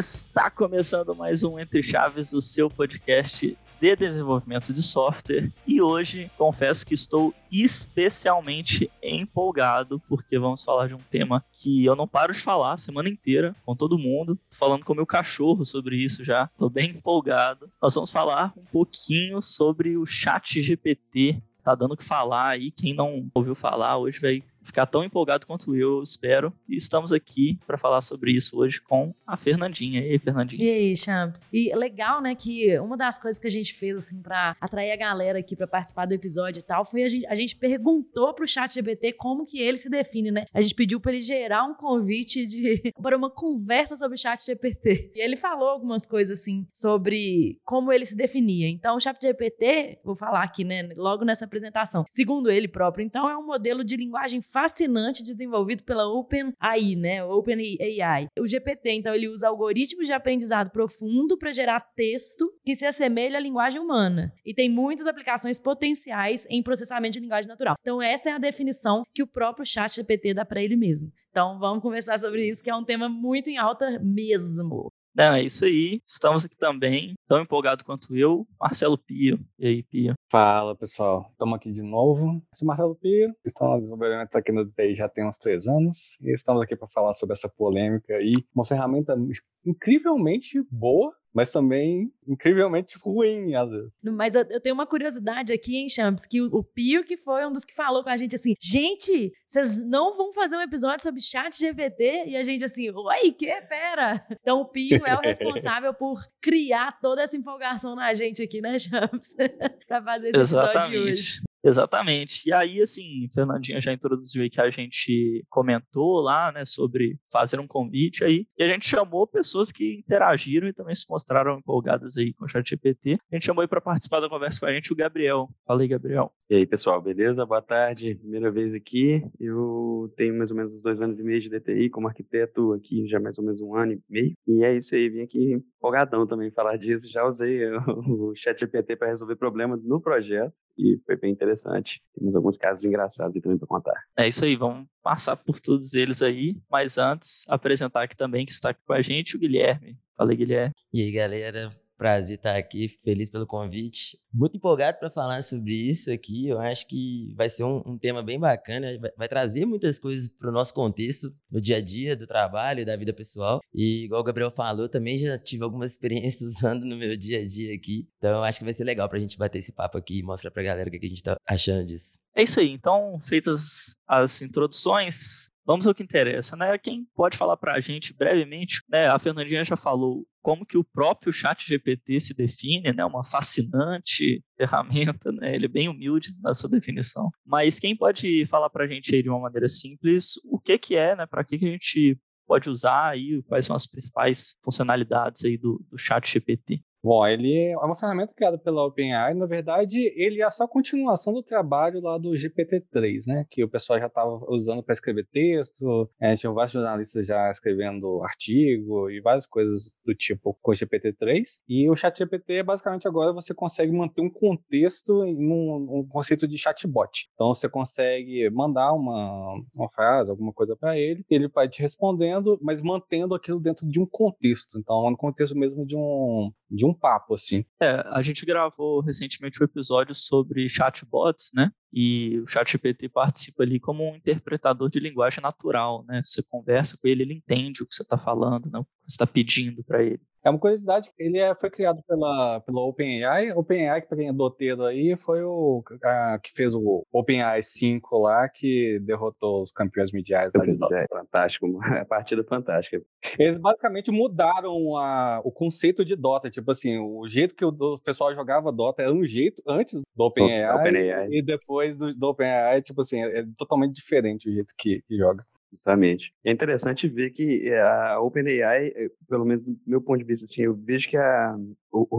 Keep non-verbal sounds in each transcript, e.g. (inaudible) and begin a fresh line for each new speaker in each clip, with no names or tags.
Está começando mais um Entre Chaves, o seu podcast de desenvolvimento de software. E hoje, confesso que estou especialmente empolgado, porque vamos falar de um tema que eu não paro de falar a semana inteira com todo mundo, falando com meu cachorro sobre isso já. Estou bem empolgado. Nós vamos falar um pouquinho sobre o Chat GPT. Tá dando o que falar aí. Quem não ouviu falar hoje vai ficar tão empolgado quanto eu, espero. E estamos aqui para falar sobre isso hoje com a Fernandinha. E aí, Fernandinha?
E aí, Champs? E legal, né, que uma das coisas que a gente fez, assim, para atrair a galera aqui para participar do episódio e tal, foi a gente, a gente perguntou pro chat GBT como que ele se define, né? A gente pediu para ele gerar um convite de (laughs) para uma conversa sobre o chat GPT. E ele falou algumas coisas, assim, sobre como ele se definia. Então, o chat GPT, vou falar aqui, né, logo nessa apresentação, segundo ele próprio, então, é um modelo de linguagem fascinante desenvolvido pela OpenAI, né? OpenAI. O GPT, então, ele usa algoritmos de aprendizado profundo para gerar texto que se assemelha à linguagem humana e tem muitas aplicações potenciais em processamento de linguagem natural. Então, essa é a definição que o próprio chat GPT dá para ele mesmo. Então, vamos conversar sobre isso, que é um tema muito em alta mesmo.
Não, é isso aí. Estamos aqui também, tão empolgado quanto eu, Marcelo Pio. E aí, Pio?
Fala, pessoal. Estamos aqui de novo. Sou Marcelo Pio, estamos no desenvolvimento aqui no DTI já tem uns três anos, e estamos aqui para falar sobre essa polêmica e uma ferramenta incrivelmente boa mas também incrivelmente ruim, às vezes.
Mas eu, eu tenho uma curiosidade aqui, hein, Champs, que o, o, Pio que foi um dos que falou com a gente assim, gente, vocês não vão fazer um episódio sobre chat GPT? E a gente assim, oi, que? Pera! Então o Pio é o (laughs) responsável por criar toda essa empolgação na gente aqui, né, Champs? (laughs) pra fazer esse
Exatamente.
episódio de hoje.
Exatamente. E aí, assim, Fernandinha já introduziu aí que a gente comentou lá, né, sobre fazer um convite aí, e a gente chamou pessoas que interagiram e também se mostraram empolgadas aí com o ChatGPT. A gente chamou aí para participar da conversa com a gente o Gabriel. Fala aí, Gabriel.
E aí, pessoal, beleza? Boa tarde. Primeira vez aqui. Eu tenho mais ou menos uns dois anos e meio de DTI como arquiteto aqui, já mais ou menos um ano e meio. E é isso aí, vim aqui empolgadão também falar disso. Já usei (laughs) o ChatGPT para resolver problemas no projeto e foi bem interessante. Temos alguns casos engraçados aí também para contar.
É isso aí, vamos passar por todos eles aí, mas antes, apresentar aqui também que está aqui com a gente o Guilherme. Fala aí, Guilherme.
E aí, galera, Prazer estar aqui, feliz pelo convite. Muito empolgado para falar sobre isso aqui. Eu acho que vai ser um, um tema bem bacana, vai, vai trazer muitas coisas para o nosso contexto, no dia a dia, do trabalho, da vida pessoal. E, igual o Gabriel falou, também já tive algumas (laughs) experiências usando no meu dia a dia aqui. Então, acho que vai ser legal para a gente bater esse papo aqui e mostrar para a galera o que a gente está achando disso.
É isso aí. Então, feitas as introduções, vamos ao que interessa, né? Quem pode falar para a gente brevemente, né? A Fernandinha já falou como que o próprio chat GPT se define, né? Uma fascinante (laughs) ferramenta, né? Ele é bem humilde na sua definição. Mas quem pode falar para a gente aí de uma maneira simples o que que é, né? Para que, que a gente pode usar aí, quais são as principais funcionalidades aí do, do chat GPT?
Bom, ele é uma ferramenta criada pela OpenAI. Na verdade, ele é só a continuação do trabalho lá do GPT-3, né? Que o pessoal já estava usando para escrever texto. É, tinha vários jornalistas já escrevendo artigo e várias coisas do tipo com o GPT-3. E o ChatGPT, basicamente, agora você consegue manter um contexto em um, um conceito de chatbot. Então, você consegue mandar uma, uma frase, alguma coisa para ele, ele vai te respondendo, mas mantendo aquilo dentro de um contexto. Então, no contexto mesmo de um, de um papo, assim.
É, a gente gravou recentemente um episódio sobre chatbots, né? E o ChatGPT participa ali como um interpretador de linguagem natural, né? Você conversa com ele, ele entende o que você está falando, né? o que você está pedindo para ele.
É uma curiosidade, ele é, foi criado pela, pela OpenAI. OpenAI, para quem é doteiro aí, foi o a, que fez o OpenAI 5 lá, que derrotou os campeões mundiais. (laughs)
É fantástico, a partida fantástica.
Eles basicamente mudaram a, o conceito de Dota. Tipo assim, o jeito que o, o pessoal jogava Dota era um jeito antes do OpenAI, Open e depois do, do OpenAI, tipo assim, é, é totalmente diferente o jeito que, que joga.
Justamente. É interessante ver que eh, a OpenAI, eh, pelo menos do meu ponto de vista, assim, eu vejo que a,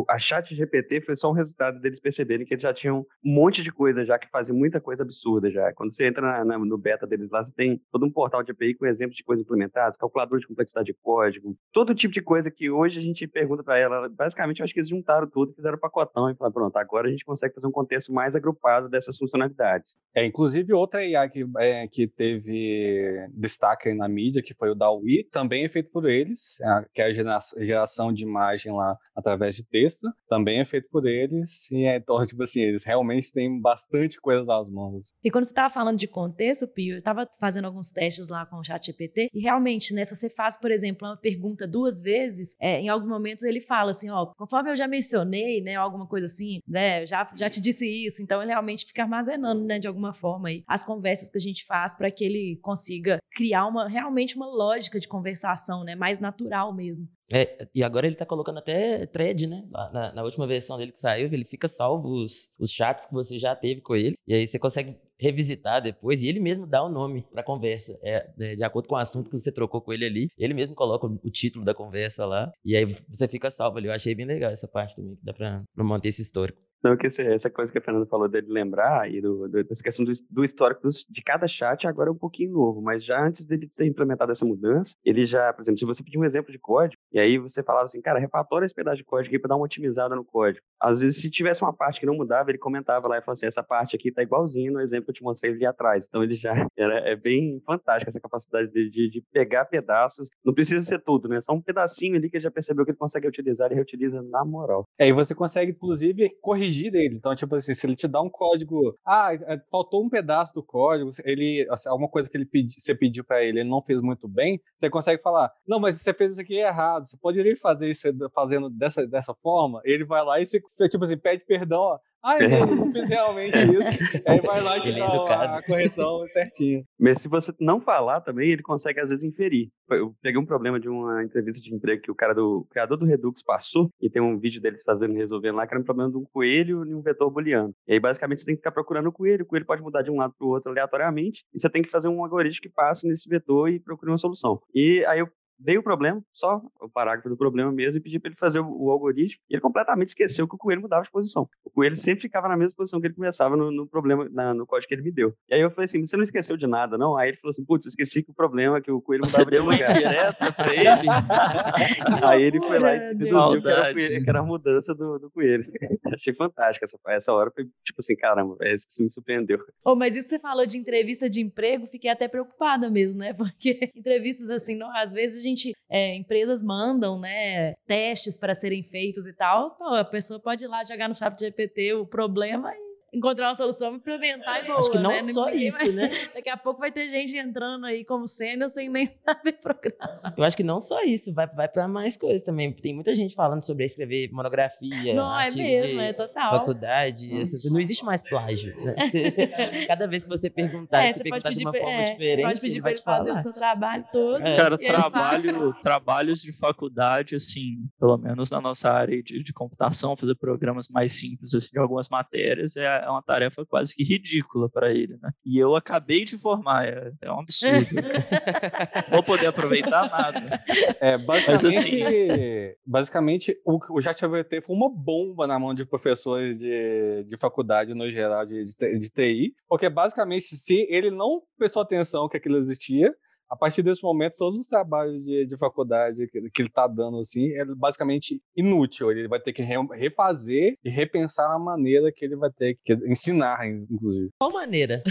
a chat GPT foi só um resultado deles perceberem que eles já tinham um monte de coisa já que fazia muita coisa absurda já. Quando você entra na, na, no beta deles lá, você tem todo um portal de API com exemplos de coisas implementadas, calculador de complexidade de código, todo tipo de coisa que hoje a gente pergunta para ela. Basicamente, eu acho que eles juntaram tudo, fizeram um pacotão e falaram, pronto, agora a gente consegue fazer um contexto mais agrupado dessas funcionalidades.
É, inclusive outra AI que, é, que teve destaque na mídia, que foi o DAWI, também é feito por eles, é que é a geração de imagem lá através de texto, também é feito por eles, e é, então, (laughs) tipo assim, eles realmente têm bastante coisa nas mãos.
E quando você estava falando de contexto, Pio, eu estava fazendo alguns testes lá com o chat GPT, e realmente, né, se você faz, por exemplo, uma pergunta duas vezes, é, em alguns momentos ele fala assim, ó, conforme eu já mencionei, né, alguma coisa assim, né, já, já te disse isso, então ele realmente fica armazenando, né, de alguma forma aí, as conversas que a gente faz para que ele consiga criar uma, realmente uma lógica de conversação, né, mais natural mesmo.
É, e agora ele tá colocando até thread, né? Na, na, última versão dele que saiu, ele fica salvo os, os chats que você já teve com ele. E aí você consegue revisitar depois e ele mesmo dá o nome pra conversa. É, é, de acordo com o assunto que você trocou com ele ali, ele mesmo coloca o, título da conversa lá. E aí você fica salvo ali. Eu achei bem legal essa parte também, que dá pra manter esse histórico.
Não, que essa coisa que a Fernanda falou dele lembrar e do, do, dessa questão do, do histórico dos, de cada chat agora é um pouquinho novo, mas já antes dele ter implementado essa mudança, ele já, por exemplo, se você pedir um exemplo de código, e aí você falava assim, cara, refatora esse pedaço de código aí para dar uma otimizada no código. Às vezes, se tivesse uma parte que não mudava, ele comentava lá e falava assim, essa parte aqui tá igualzinho no exemplo que eu te mostrei ali atrás. Então ele já (laughs) era, é bem fantástico essa capacidade de, de, de pegar pedaços, não precisa ser tudo, né? Só um pedacinho ali que ele já percebeu que ele consegue utilizar e reutiliza na moral.
É, e você consegue, inclusive, corrigir dele. Então, tipo, assim, se ele te dá um código, ah, é, faltou um pedaço do código, ele, assim, alguma coisa que ele pedi, você pediu para ele, ele não fez muito bem, você consegue falar, não, mas você fez isso aqui errado, você poderia fazer isso fazendo dessa, dessa forma? Ele vai lá e você, tipo assim, pede perdão, ó, ah, é mesmo, não fiz realmente isso. Aí vai lá e te dá a correção certinha.
Mas se você não falar também, ele consegue às vezes inferir. Eu peguei um problema de uma entrevista de emprego que o cara do o criador do Redux passou, e tem um vídeo deles fazendo, resolvendo lá, que era um problema de um coelho e um vetor booleano. E aí, basicamente, você tem que ficar procurando o coelho, o coelho pode mudar de um lado para o outro aleatoriamente, e você tem que fazer um algoritmo que passe nesse vetor e procure uma solução. E aí eu dei o problema, só o parágrafo do problema mesmo, e pedi para ele fazer o, o, algoritmo, e ele completamente esqueceu que o coelho mudava de posição. O coelho sempre ficava na mesma posição que ele começava no, no problema, na, no código que ele me deu. E aí eu falei assim, você não esqueceu de nada, não? Aí ele falou assim, putz, esqueci que o problema é que o coelho mudava
você de lugar. direta pra ele? (laughs)
aí ele foi lá e deduziu que era, que era, a mudança do, do coelho. (laughs) Achei fantástica essa, essa hora, foi tipo assim, caramba, é isso que me surpreendeu.
Oh, mas isso que você falou de entrevista de emprego, fiquei até preocupada mesmo, né? (laughs) Porque entrevistas assim, não, às vezes a gente é, empresas mandam, né, testes para serem feitos e tal, pô, a pessoa pode ir lá jogar no chat GPT o problema e encontrar uma solução, implementar e boa,
Acho que não
né?
só isso, vai... né? (laughs)
Daqui a pouco vai ter gente entrando aí como sênior sem nem (laughs) saber programar.
Eu acho que não só isso, vai, vai para mais coisas também. Tem muita gente falando sobre escrever monografia,
não, é mesmo, é total.
faculdade, essas Não existe mais plágio. Né? (laughs) Cada vez que você perguntar, é, você, você perguntar de uma forma é, diferente,
pode pedir
ele vai
ele fazer o seu trabalho todo.
É. Cara, trabalho, trabalhos de faculdade, assim, pelo menos na nossa área de, de computação, fazer programas mais simples assim, de algumas matérias, é é uma tarefa quase que ridícula para ele, né? E eu acabei de formar, é, é um absurdo. (laughs) Vou poder aproveitar nada.
É, basicamente, Mas, assim... basicamente o, o ChatGPT foi uma bomba na mão de professores de, de faculdade no geral de, de, de TI, porque basicamente se ele não prestou atenção que aquilo existia, a partir desse momento, todos os trabalhos de, de faculdade que, que ele está dando, assim, é basicamente inútil. Ele vai ter que re, refazer e repensar a maneira que ele vai ter que ensinar, inclusive.
Qual maneira?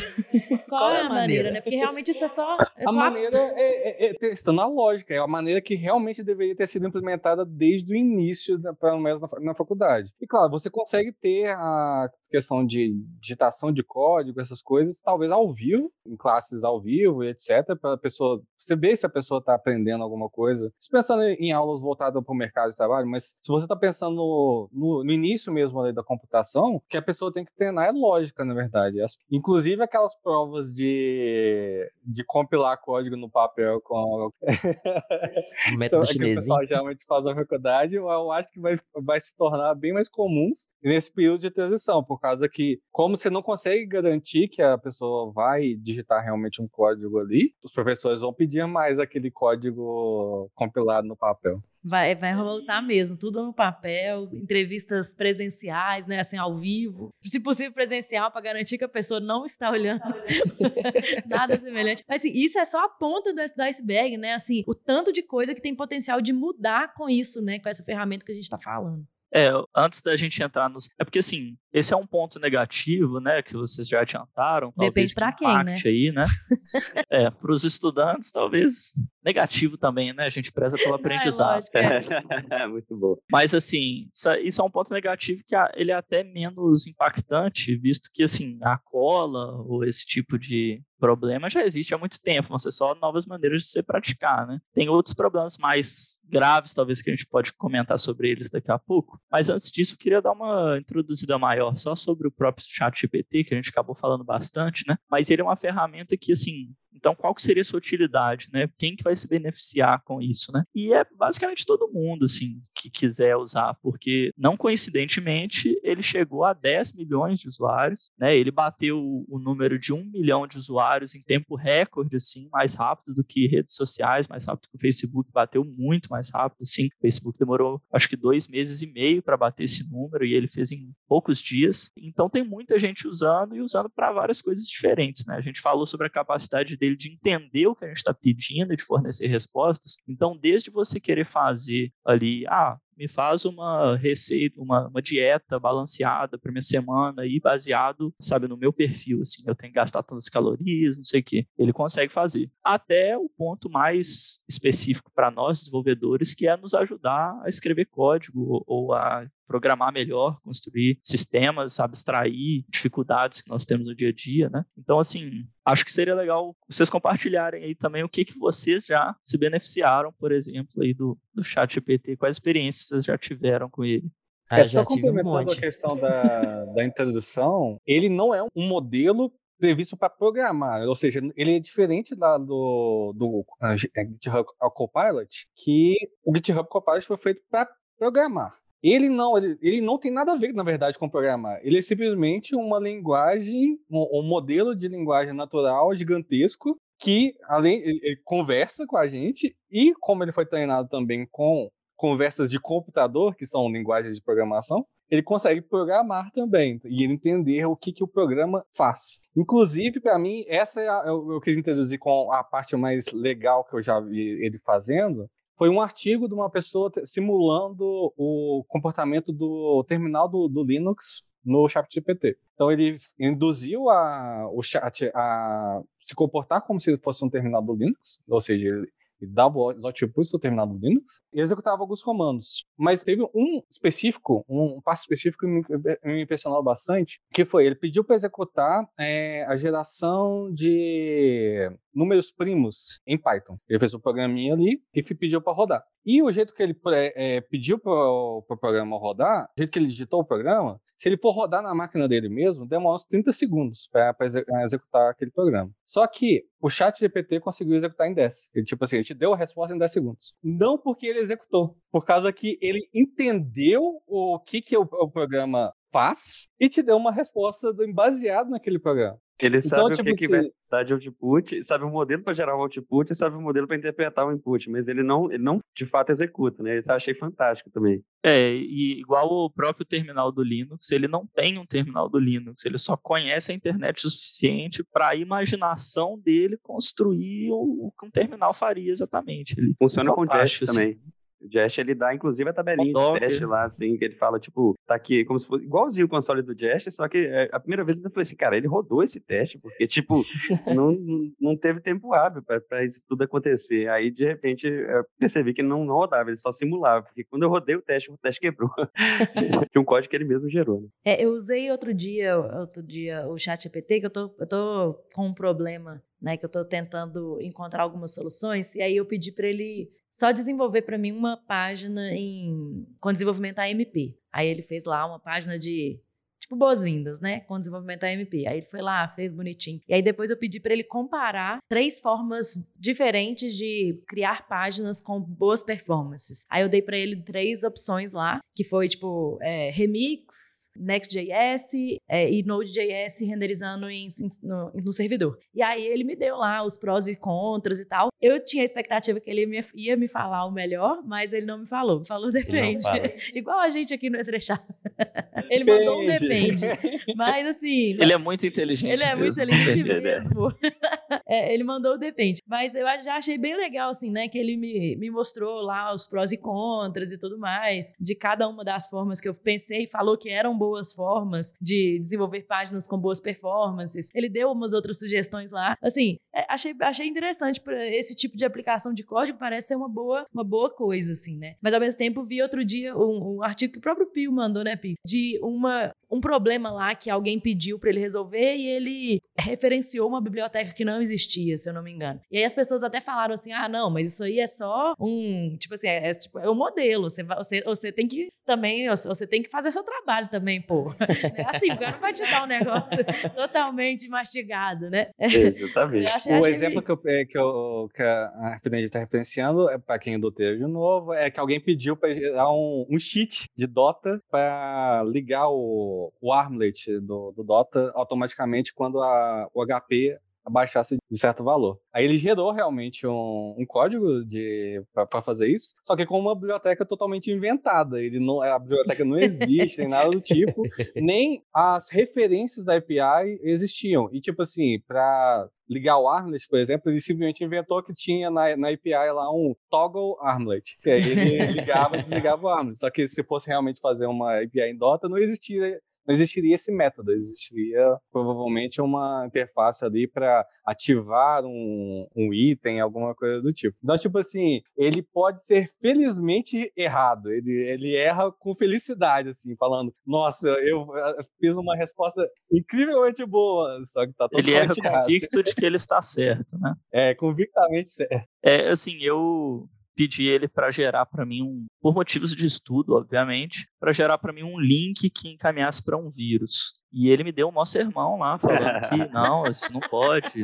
Qual, Qual é a maneira? maneira, né? Porque realmente isso é só... É
a
só...
maneira é, é, é, testando a lógica, é a maneira que realmente deveria ter sido implementada desde o início, pelo menos na, na faculdade. E claro, você consegue ter a questão de digitação de código, essas coisas, talvez ao vivo, em classes ao vivo, etc, para a pessoa você vê se a pessoa está aprendendo alguma coisa. Pensando em aulas voltadas para o mercado de trabalho, mas se você está pensando no, no, no, início mesmo da computação, que a pessoa tem que treinar é lógica, na verdade. As, inclusive aquelas provas de, de compilar código no papel com
o método então, chinesinho.
É que o pessoal geralmente faz na faculdade, eu acho que vai, vai se tornar bem mais comuns nesse período de transição, por causa que, como você não consegue garantir que a pessoa vai digitar realmente um código ali, os professores vão pedir mais aquele código compilado no papel.
Vai, vai voltar mesmo, tudo no papel, entrevistas presenciais, né, assim, ao vivo. Se possível, presencial, para garantir que a pessoa não está olhando (laughs) nada semelhante. Mas, assim, isso é só a ponta do, do iceberg, né? Assim, o tanto de coisa que tem potencial de mudar com isso, né, com essa ferramenta que a gente está falando.
É, antes da gente entrar nos. É porque, assim, esse é um ponto negativo, né, que vocês já adiantaram.
Depende para quem, né?
Aí, né? (laughs) é, para os estudantes, talvez negativo também, né? A gente preza pelo aprendizado.
É,
é. (laughs) Muito bom.
Mas, assim, isso é um ponto negativo que ele é até menos impactante, visto que, assim, a cola ou esse tipo de problema já existe há muito tempo, vão ser só novas maneiras de se praticar, né? Tem outros problemas mais graves, talvez, que a gente pode comentar sobre eles daqui a pouco. Mas antes disso, eu queria dar uma introduzida maior só sobre o próprio chat GPT, que a gente acabou falando bastante, né? Mas ele é uma ferramenta que, assim, então, qual que seria a sua utilidade, né? Quem que vai se beneficiar com isso, né? E é basicamente todo mundo, assim, que quiser usar, porque não coincidentemente ele chegou a 10 milhões de usuários, né? Ele bateu o número de 1 milhão de usuários em tempo recorde, assim, mais rápido do que redes sociais, mais rápido que o Facebook, bateu muito mais rápido, assim. O Facebook demorou, acho que dois meses e meio para bater esse número e ele fez em poucos dias. Então, tem muita gente usando e usando para várias coisas diferentes, né? A gente falou sobre a capacidade dele de entender o que a gente está pedindo de fornecer respostas. Então, desde você querer fazer ali, ah, me faz uma receita, uma, uma dieta balanceada para minha semana e baseado, sabe, no meu perfil, assim, eu tenho que gastar tantas calorias, não sei o que. Ele consegue fazer. Até o ponto mais específico para nós, desenvolvedores, que é nos ajudar a escrever código ou a programar melhor, construir sistemas, abstrair dificuldades que nós temos no dia a dia, né? Então, assim, acho que seria legal vocês compartilharem aí também o que, que vocês já se beneficiaram, por exemplo, aí do, do chat GPT, quais experiências vocês já tiveram com ele.
Ah, é, só complementando um a questão da, (laughs) da introdução, ele não é um modelo previsto para programar, ou seja, ele é diferente da, do, do uh, GitHub Copilot, que o GitHub Copilot foi feito para programar. Ele não, ele, ele, não tem nada a ver, na verdade, com programar. Ele é simplesmente uma linguagem, um, um modelo de linguagem natural gigantesco que, além, ele, conversa com a gente e, como ele foi treinado também com conversas de computador, que são linguagens de programação, ele consegue programar também e entender o que, que o programa faz. Inclusive, para mim, essa é a, eu, eu quis introduzir com a parte mais legal que eu já vi ele fazendo, foi um artigo de uma pessoa simulando o comportamento do terminal do, do Linux no ChatGPT. Então ele induziu a, o chat a se comportar como se fosse um terminal do Linux, ou seja, ele, dava os outputs do terminal do Linux e executava alguns comandos. Mas teve um específico, um passo específico que me, me impressionou bastante, que foi, ele pediu para executar é, a geração de números primos em Python. Ele fez um programinha ali e pediu para rodar. E o jeito que ele é, pediu para o pro programa rodar, o jeito que ele digitou o programa, se ele for rodar na máquina dele mesmo, demora uns 30 segundos para executar aquele programa. Só que o chat GPT conseguiu executar em 10. Ele, tipo assim, ele te deu a resposta em 10 segundos. Não porque ele executou, por causa que ele entendeu o que, que o, o programa faz e te deu uma resposta baseada naquele programa.
Ele então, sabe tipo, o que, que vai dar de output, sabe o modelo para gerar o output e sabe o modelo para interpretar o input, mas ele não, ele não de fato executa, né? Isso eu achei fantástico também.
É, e igual o próprio terminal do Linux, ele não tem um terminal do Linux, ele só conhece a internet o suficiente para a imaginação dele construir o que um terminal faria exatamente. Ele
Funciona com Jest assim. também. O Jest, ele dá, inclusive, a tabelinha de teste lá, assim, que ele fala, tipo, tá aqui, como se fosse igualzinho o console do Jest, só que é, a primeira vez eu falei assim, cara, ele rodou esse teste, porque, tipo, (laughs) não, não teve tempo hábil para isso tudo acontecer. Aí, de repente, eu percebi que ele não, não rodava, ele só simulava, porque quando eu rodei o teste, o teste quebrou. (laughs) Tinha um código que ele mesmo gerou, né?
É, eu usei outro dia, outro dia o chat GPT, que eu tô, eu tô com um problema né, que eu estou tentando encontrar algumas soluções, e aí eu pedi para ele só desenvolver para mim uma página em, com desenvolvimento AMP. Aí ele fez lá uma página de tipo boas-vindas, né, com desenvolvimento AMP. Aí ele foi lá, fez bonitinho. E aí depois eu pedi para ele comparar três formas diferentes de criar páginas com boas performances. Aí eu dei para ele três opções lá, que foi tipo é, Remix, Next.js é, e Node.js renderizando em, no, no, servidor. E aí ele me deu lá os prós e contras e tal. Eu tinha a expectativa que ele ia, ia me falar o melhor, mas ele não me falou. Me falou depende. (laughs) Igual a gente aqui no Etrechar. (laughs) ele mandou um depende. Mas assim.
Ele é muito inteligente.
Ele é muito inteligente (laughs) mesmo. é, ele mandou o depende. Mas eu já achei bem legal, assim, né? Que ele me, me mostrou lá os prós e contras e tudo mais, de cada uma das formas que eu pensei, falou que eram boas formas de desenvolver páginas com boas performances. Ele deu umas outras sugestões lá. Assim, é, achei, achei interessante para esse tipo de aplicação de código, parece ser uma boa, uma boa coisa, assim, né? Mas ao mesmo tempo, vi outro dia um, um artigo que o próprio Pio mandou, né, Pio? De uma, um problema lá que alguém pediu para ele resolver e ele referenciou uma biblioteca que não existia, se eu não me engano. E aí as pessoas até falaram assim: ah, não, mas isso aí é só um. Tipo assim, é, é, tipo, é um modelo. Você, você, você tem que também. Você tem que fazer seu trabalho também, pô. (laughs) É assim, o cara não vai te dar um negócio (laughs) totalmente mastigado, né?
Exatamente. (laughs)
Achei, o exemplo que, eu, é, que, eu, que a Fernanda está referenciando, é para quem do de novo, é que alguém pediu para gerar um, um cheat de Dota para ligar o, o armlet do, do Dota automaticamente quando a, o HP abaixasse de certo valor. Aí ele gerou realmente um, um código para fazer isso, só que com uma biblioteca totalmente inventada. Ele não, a biblioteca não existe, nem nada do tipo, (laughs) nem as referências da API existiam. E tipo assim, para ligar o Armlet, por exemplo, ele simplesmente inventou que tinha na, na API lá um toggle Armlet. Que aí ele (laughs) ligava e desligava o Armlet. Só que se fosse realmente fazer uma API em Dota, não existia não existiria esse método, existiria provavelmente uma interface ali para ativar um, um, item, alguma coisa do tipo. Então, tipo assim, ele pode ser felizmente errado, ele, ele erra com felicidade, assim, falando, nossa, eu fiz uma resposta incrivelmente boa, só que tá totalmente
Ele erra
errado.
convicto de que ele está certo, né?
É, convictamente certo.
É, assim, eu pedi ele para gerar para mim um, por motivos de estudo, obviamente, para gerar para mim um link que encaminhasse para um vírus. E ele me deu um maior sermão lá, falando que (laughs) não, isso não pode,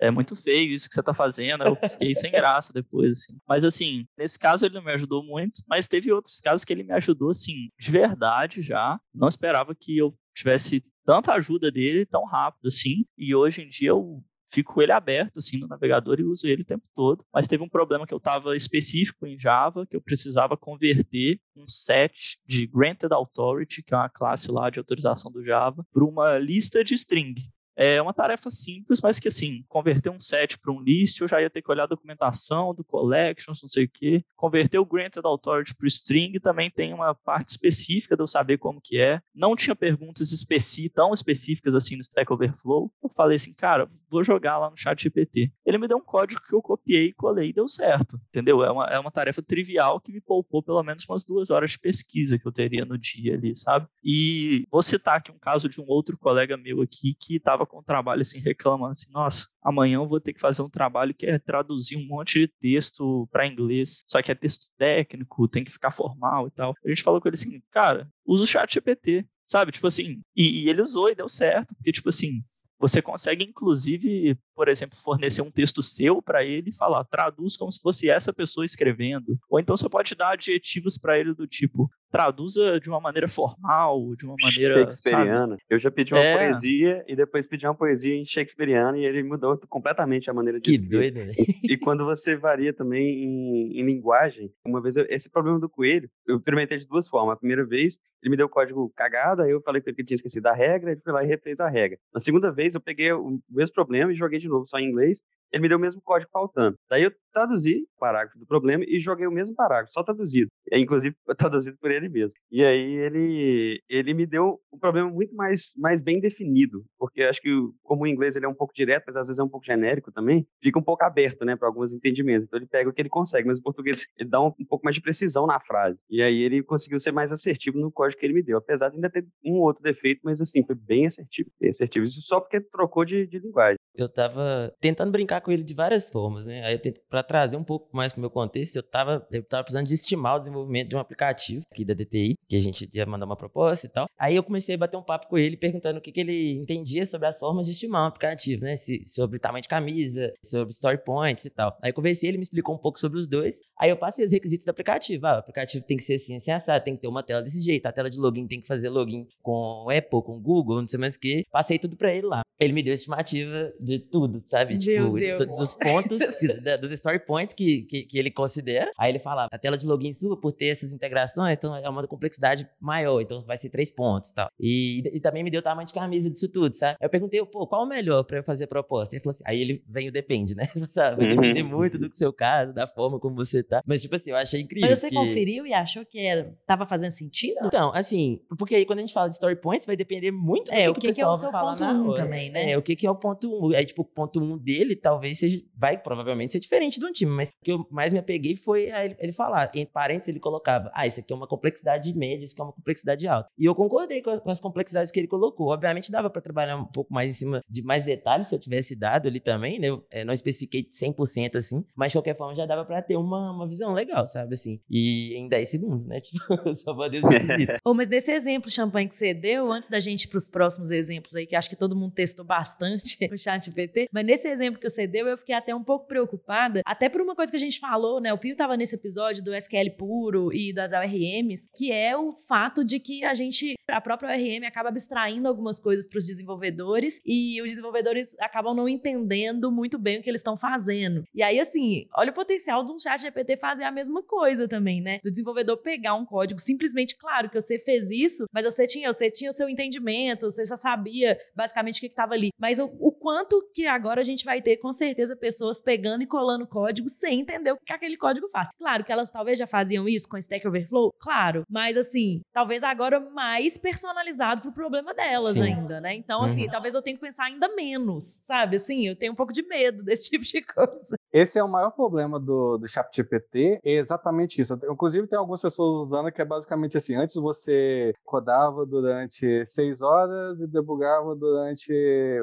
é muito feio isso que você está fazendo. Eu fiquei sem graça depois, assim. Mas, assim, nesse caso ele não me ajudou muito, mas teve outros casos que ele me ajudou, assim, de verdade já. Não esperava que eu tivesse tanta ajuda dele tão rápido, assim. E hoje em dia eu fico com ele aberto assim no navegador e uso ele o tempo todo. Mas teve um problema que eu estava específico em Java, que eu precisava converter um set de granted authority, que é uma classe lá de autorização do Java, para uma lista de string. É uma tarefa simples, mas que assim, converter um set para um list, eu já ia ter que olhar a documentação do collections, não sei o quê. Converter o granted authority para o string também tem uma parte específica de eu saber como que é. Não tinha perguntas especi tão específicas assim no Stack Overflow. Eu falei assim, cara, vou jogar lá no chat GPT. Ele me deu um código que eu copiei, colei e deu certo, entendeu? É uma, é uma tarefa trivial que me poupou pelo menos umas duas horas de pesquisa que eu teria no dia ali, sabe? E vou citar aqui um caso de um outro colega meu aqui que estava com um trabalho assim, reclamando assim, nossa, amanhã eu vou ter que fazer um trabalho que é traduzir um monte de texto para inglês, só que é texto técnico, tem que ficar formal e tal. A gente falou com ele assim, cara, usa o chat GPT, sabe? Tipo assim, e, e ele usou e deu certo, porque tipo assim, você consegue, inclusive, por exemplo, fornecer um texto seu para ele e falar, traduz como se fosse essa pessoa escrevendo. Ou então você pode dar adjetivos para ele do tipo, traduza de uma maneira formal, de uma maneira.
Shakespeareana. Eu já pedi uma é. poesia e depois pedi uma poesia em Shakespeareana e ele mudou completamente a maneira de
que
escrever.
Que doido, né?
E, e, quando você varia também em, em linguagem, uma vez eu, esse problema do coelho, eu experimentei de duas formas. A primeira vez, ele me deu o código cagado, aí eu falei que ele tinha esquecido a regra, ele foi lá e refez a regra. Na segunda vez, eu peguei o mesmo problema e joguei de novo só em inglês ele me deu o mesmo código faltando. Daí eu traduzi o parágrafo do problema e joguei o mesmo parágrafo, só traduzido. Inclusive, (laughs) traduzido por ele mesmo. E aí ele, ele me deu um problema muito mais, mais bem definido, porque acho que como o inglês ele é um pouco direto, mas às vezes é um pouco genérico também, fica um pouco aberto, né, para alguns entendimentos. Então ele pega o que ele consegue, mas o português (laughs) ele dá um, um, pouco mais de precisão na frase. E aí ele conseguiu ser mais assertivo no código que ele me deu, apesar de ainda ter um outro defeito, mas assim, foi bem assertivo. Bem assertivo. Isso só porque trocou de, de linguagem.
Eu tava tentando brincar com ele de várias formas, né? Aí eu tento, pra trazer um pouco mais pro meu contexto, eu tava, eu tava precisando de estimar o desenvolvimento de um aplicativo aqui da DTI, que a gente ia mandar uma proposta e tal. Aí eu comecei a bater um papo com ele, perguntando o que, que ele entendia sobre as formas de estimar um aplicativo, né? Se, sobre tamanho de camisa, sobre story points e tal. Aí eu conversei, ele me explicou um pouco sobre os dois. Aí eu passei os requisitos do aplicativo. Ah, o aplicativo tem que ser assim, assim, assado, tem que ter uma tela desse jeito. A tela de login tem que fazer login com Apple, com Google, não sei mais o que. Passei tudo pra ele lá. Ele me deu estimativa de tudo, sabe?
Meu
tipo,
Deus. Incrível.
dos, dos pontos, (laughs) dos story points que, que, que, ele considera. Aí ele fala, a tela de login sua, por ter essas integrações, então é uma complexidade maior, então vai ser três pontos e tal. E, também me deu o tamanho de camisa disso tudo, sabe? Eu perguntei, pô, qual o melhor pra eu fazer a proposta? Ele falou assim, aí ele vem o depende, né? (laughs) Sabe? Vai depender uhum. muito do seu caso, da forma como você tá. Mas, tipo assim, eu achei incrível.
Mas você que... conferiu e achou que era, tava fazendo sentido?
Então, assim, porque aí quando a gente fala de story points, vai depender muito do
é,
que,
o que, que, que é o seu ponto 1 um também, né?
É, o que, que é o ponto 1. Um. Aí, tipo, o ponto 1 um dele talvez seja, vai provavelmente ser diferente de um time, mas o que eu mais me apeguei foi a ele, ele falar, em parênteses ele colocava, ah, isso aqui é uma complexidade média, isso aqui é uma complexidade alta. E eu concordei com, com as complexidades que ele colocou. Obviamente dava para trabalhar um pouco mais em cima de mais detalhes se eu tivesse dado ali também, né? Eu é, não especifiquei 100% assim, mas de qualquer forma já dava para ter uma, uma visão legal, sabe assim? E em 10 segundos, né? (laughs) Tipo, só pode dizer (laughs)
oh, mas desse exemplo, champanhe que você deu, antes da gente ir pros próximos exemplos aí, que acho que todo mundo testou bastante (laughs) no chat PT, mas nesse exemplo que você deu, eu fiquei até um pouco preocupada, até por uma coisa que a gente falou, né? O Pio tava nesse episódio do SQL puro e das ORMs, que é o fato de que a gente, a própria ORM acaba abstraindo algumas coisas para os desenvolvedores e os desenvolvedores acabam não entendendo muito bem o que eles estão fazendo. E aí, assim, olha o potencial de um chat GPT fazer a mesma coisa também, né? Do desenvolvedor pegar um código simplesmente, claro que você fez isso, mas você tinha, você tinha o seu entendimento, você já sabia basicamente o que estava ali. Mas o, o, quanto que agora a gente vai ter, com certeza, pessoas pegando e colando código sem entender o que aquele código faz. Claro que elas talvez já faziam isso com Stack Overflow, claro, mas assim, talvez agora mais personalizado pro problema delas Sim. ainda, né? Então, assim, uhum. talvez eu tenha que pensar ainda menos, sabe? Assim, eu tenho um pouco de medo (laughs) desse tipo de coisa.
Esse é o maior problema do, do ChatGPT, é exatamente isso. Inclusive, tem algumas pessoas usando que é basicamente assim: antes você codava durante seis horas e debugava durante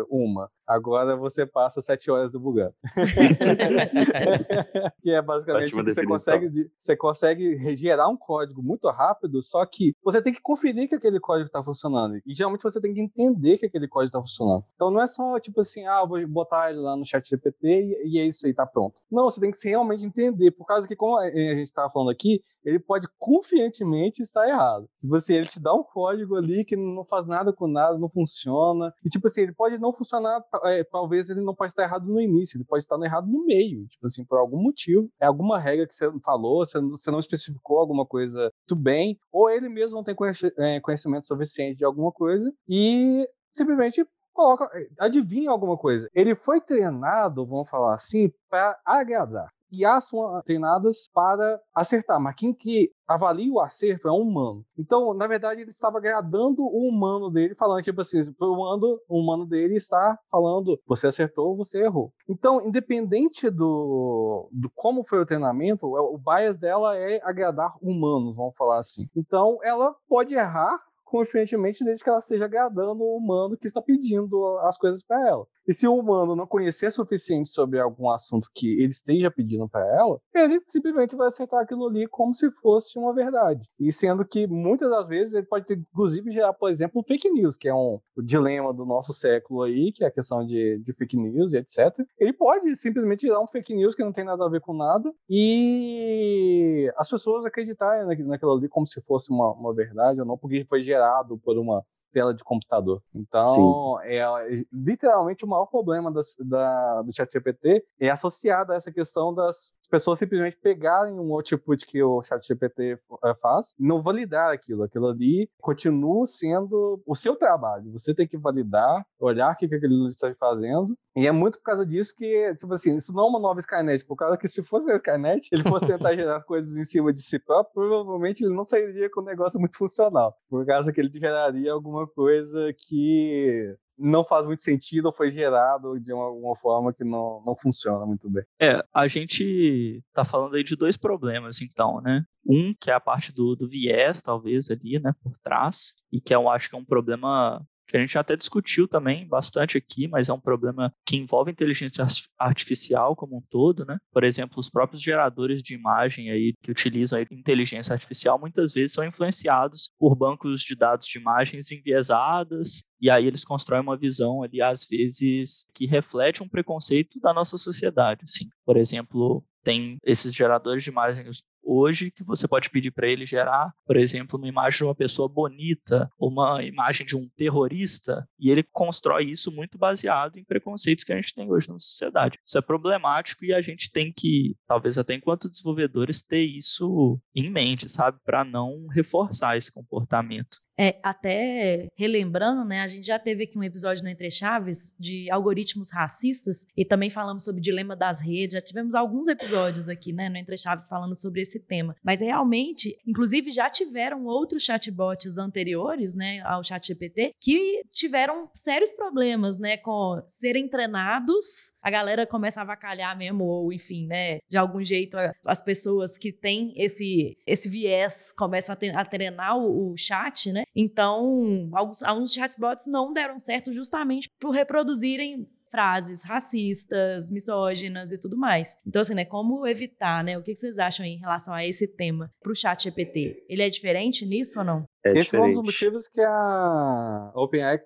uma. Agora você passa sete horas debugando. (laughs) que é basicamente que você consegue, você consegue gerar um código muito rápido, só que você tem que conferir que aquele código está funcionando. E geralmente você tem que entender que aquele código está funcionando. Então não é só tipo assim, ah, vou botar ele lá no chat GPT e, e é isso aí, tá pronto. Não, você tem que realmente entender, por causa que, como a gente estava falando aqui, ele pode confiantemente estar errado. Assim, ele te dá um código ali que não faz nada com nada, não funciona. E tipo assim, ele pode não funcionar é, talvez ele não pode estar errado no início, ele pode estar errado no meio, tipo assim, por algum motivo. É alguma regra que você falou, você não especificou alguma coisa muito bem, ou ele mesmo não tem é, conhecimento suficiente de alguma coisa e simplesmente coloca, adivinha alguma coisa. Ele foi treinado, vamos falar assim, para agradar. IAs são treinadas para acertar, mas quem que avalia o acerto é um humano. Então, na verdade, ele estava agradando o humano dele, falando tipo assim, o humano, o humano dele está falando, você acertou, você errou. Então, independente do, do como foi o treinamento, o bias dela é agradar humanos, vamos falar assim. Então, ela pode errar confiantemente desde que ela esteja agradando o humano que está pedindo as coisas para ela. E se o humano não conhecer suficiente sobre algum assunto que ele esteja pedindo para ela, ele simplesmente vai aceitar aquilo ali como se fosse uma verdade. E sendo que muitas das vezes ele pode, inclusive, gerar, por exemplo, fake news, que é um dilema do nosso século aí, que é a questão de, de fake news e etc. Ele pode simplesmente gerar um fake news que não tem nada a ver com nada e as pessoas acreditarem naquilo ali como se fosse uma, uma verdade ou não, porque foi gerado por uma tela de computador. Então, é, é, literalmente o maior problema das, da, do ChatGPT é associado a essa questão das pessoas simplesmente pegarem um output que o ChatGPT eh, faz e não validar aquilo. Aquilo ali continua sendo o seu trabalho. Você tem que validar, olhar o que aquele está fazendo. E é muito por causa disso que, tipo assim, isso não é uma nova Skynet. Por causa que se fosse a Skynet, ele fosse tentar (laughs) gerar coisas em cima de si próprio, provavelmente ele não sairia com um negócio muito funcional. Por causa que ele geraria alguma coisa que não faz muito sentido ou foi gerado de uma, uma, forma que não, não funciona muito bem.
É, a gente tá falando aí de dois problemas, então, né? Um, que é a parte do, do viés, talvez, ali, né, por trás, e que eu acho que é um problema que a gente até discutiu também bastante aqui, mas é um problema que envolve inteligência artificial como um todo, né? Por exemplo, os próprios geradores de imagem aí que utilizam inteligência artificial muitas vezes são influenciados por bancos de dados de imagens enviesadas e aí eles constroem uma visão ali às vezes que reflete um preconceito da nossa sociedade, assim. Por exemplo, tem esses geradores de imagens hoje que você pode pedir para ele gerar, por exemplo, uma imagem de uma pessoa bonita, uma imagem de um terrorista, e ele constrói isso muito baseado em preconceitos que a gente tem hoje na sociedade. Isso é problemático e a gente tem que, talvez até enquanto desenvolvedores, ter isso em mente, sabe, para não reforçar esse comportamento.
É, até relembrando, né, a gente já teve aqui um episódio no Entre Chaves de algoritmos racistas e também falamos sobre o dilema das redes, já tivemos alguns episódios aqui, né, no Entre Chaves falando sobre esse tema. Mas realmente, inclusive já tiveram outros chatbots anteriores, né, ao ChatGPT, que tiveram sérios problemas, né, com serem treinados, a galera começa a avacalhar mesmo ou enfim, né, de algum jeito as pessoas que têm esse esse viés começam a, a treinar o, o chat, né? Então, alguns, alguns chatbots não deram certo justamente por reproduzirem frases racistas, misóginas e tudo mais. Então, assim, né, como evitar, né? O que vocês acham em relação a esse tema para o chat GPT? Ele é diferente nisso ou não?
É Esse foi um dos motivos que a OpenAI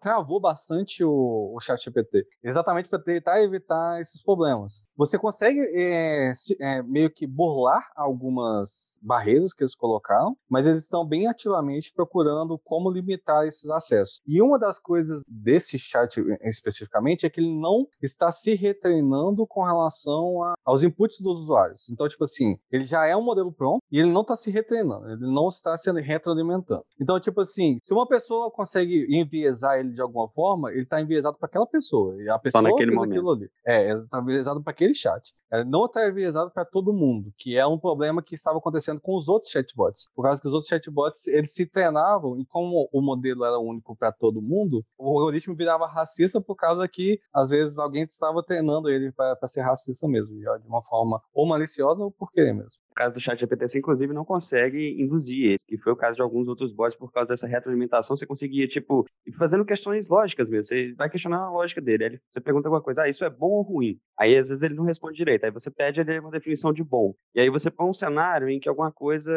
travou bastante o, o ChatGPT, exatamente para tentar evitar esses problemas. Você consegue é, se, é, meio que burlar algumas barreiras que eles colocaram, mas eles estão bem ativamente procurando como limitar esses acessos. E uma das coisas desse chat especificamente é que ele não está se retreinando com relação a, aos inputs dos usuários. Então, tipo assim, ele já é um modelo pronto e ele não está se retreinando, ele não está sendo retroalimentado alimentando. Então, tipo assim, se uma pessoa consegue enviesar ele de alguma forma, ele tá enviesado para aquela pessoa. E a pessoa Só naquele fez momento. aquilo ali. É, está enviesado para aquele chat. Ele não está enviesado para todo mundo, que é um problema que estava acontecendo com os outros chatbots. Por causa que os outros chatbots, eles se treinavam e como o modelo era único para todo mundo, o algoritmo virava racista por causa que às vezes alguém estava treinando ele para ser racista mesmo, de uma forma ou maliciosa ou por querer mesmo.
O caso do chat GPT, inclusive, não consegue induzir que foi o caso de alguns outros bots por causa dessa retroalimentação. Você conseguia, tipo, fazendo questões lógicas mesmo. Você vai questionar a lógica dele. Aí você pergunta alguma coisa, ah, isso é bom ou ruim? Aí, às vezes, ele não responde direito. Aí você pede ele uma definição de bom. E aí você põe um cenário em que alguma coisa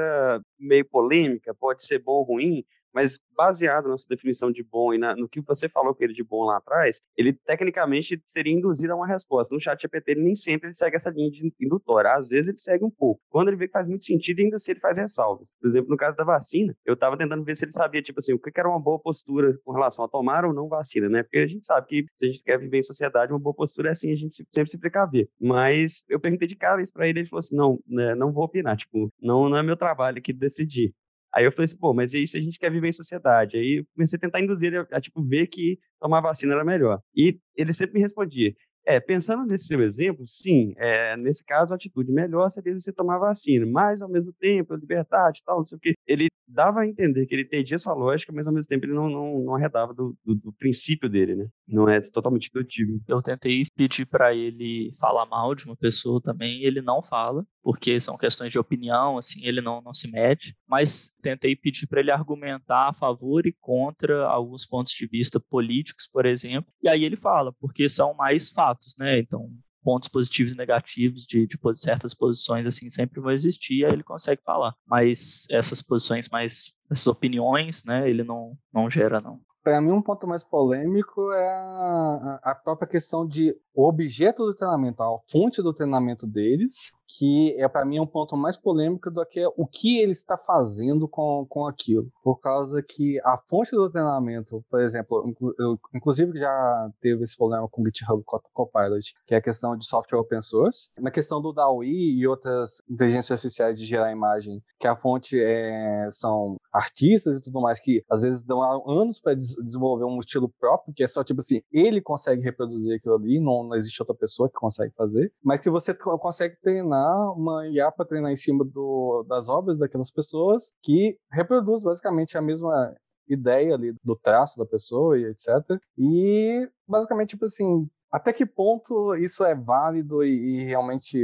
meio polêmica pode ser bom ou ruim, mas baseado na sua definição de bom e na, no que você falou com ele de bom lá atrás, ele tecnicamente seria induzido a uma resposta. No chat GPT, ele nem sempre ele segue essa linha indutora, às vezes ele segue um pouco. Quando ele vê que faz muito sentido, ainda se assim ele faz ressalvas. Por exemplo, no caso da vacina, eu estava tentando ver se ele sabia, tipo assim, o que era uma boa postura com relação a tomar ou não vacina, né? Porque a gente sabe que se a gente quer viver em sociedade, uma boa postura é assim, a gente sempre se precaver. Mas eu perguntei de cara isso para ele, ele falou assim, não, né, não vou opinar, tipo, não, não é meu trabalho aqui decidir. Aí eu falei assim, pô, mas e se a gente quer viver em sociedade? Aí eu comecei a tentar induzir ele a, a, tipo, ver que tomar vacina era melhor. E ele sempre me respondia, é, pensando nesse seu exemplo, sim, é, nesse caso a atitude melhor seria você tomar vacina, mas ao mesmo tempo, a liberdade e tal, não sei o quê. Ele dava a entender que ele entendia sua lógica, mas ao mesmo tempo ele não, não, não arredava do, do, do princípio dele, né? Não é totalmente intuitivo.
Eu tentei pedir para ele falar mal de uma pessoa também, ele não fala, porque são questões de opinião, assim, ele não, não se mede, mas tentei pedir para ele argumentar a favor e contra alguns pontos de vista políticos, por exemplo, e aí ele fala, porque são mais fatos, né? Então, pontos positivos e negativos de, de certas posições assim sempre vão existir, aí ele consegue falar. Mas essas posições mais, essas opiniões, né, ele não, não gera não.
Para mim, um ponto mais polêmico é a, a própria questão de o objeto do treinamento, a fonte do treinamento deles, que é para mim um ponto mais polêmico do que o que ele está fazendo com, com aquilo. Por causa que a fonte do treinamento, por exemplo, eu, inclusive já teve esse problema com o GitHub Copilot, que é a questão de software open source. Na questão do DAWI e outras inteligências artificiais de gerar imagem, que a fonte é, são artistas e tudo mais, que às vezes dão anos para des desenvolver um estilo próprio, que é só tipo assim, ele consegue reproduzir aquilo ali, não não existe outra pessoa que consegue fazer, mas que você consegue treinar uma IA para treinar em cima do, das obras daquelas pessoas que reproduz basicamente a mesma ideia ali do traço da pessoa e etc. E basicamente, tipo assim, até que ponto isso é válido e, e realmente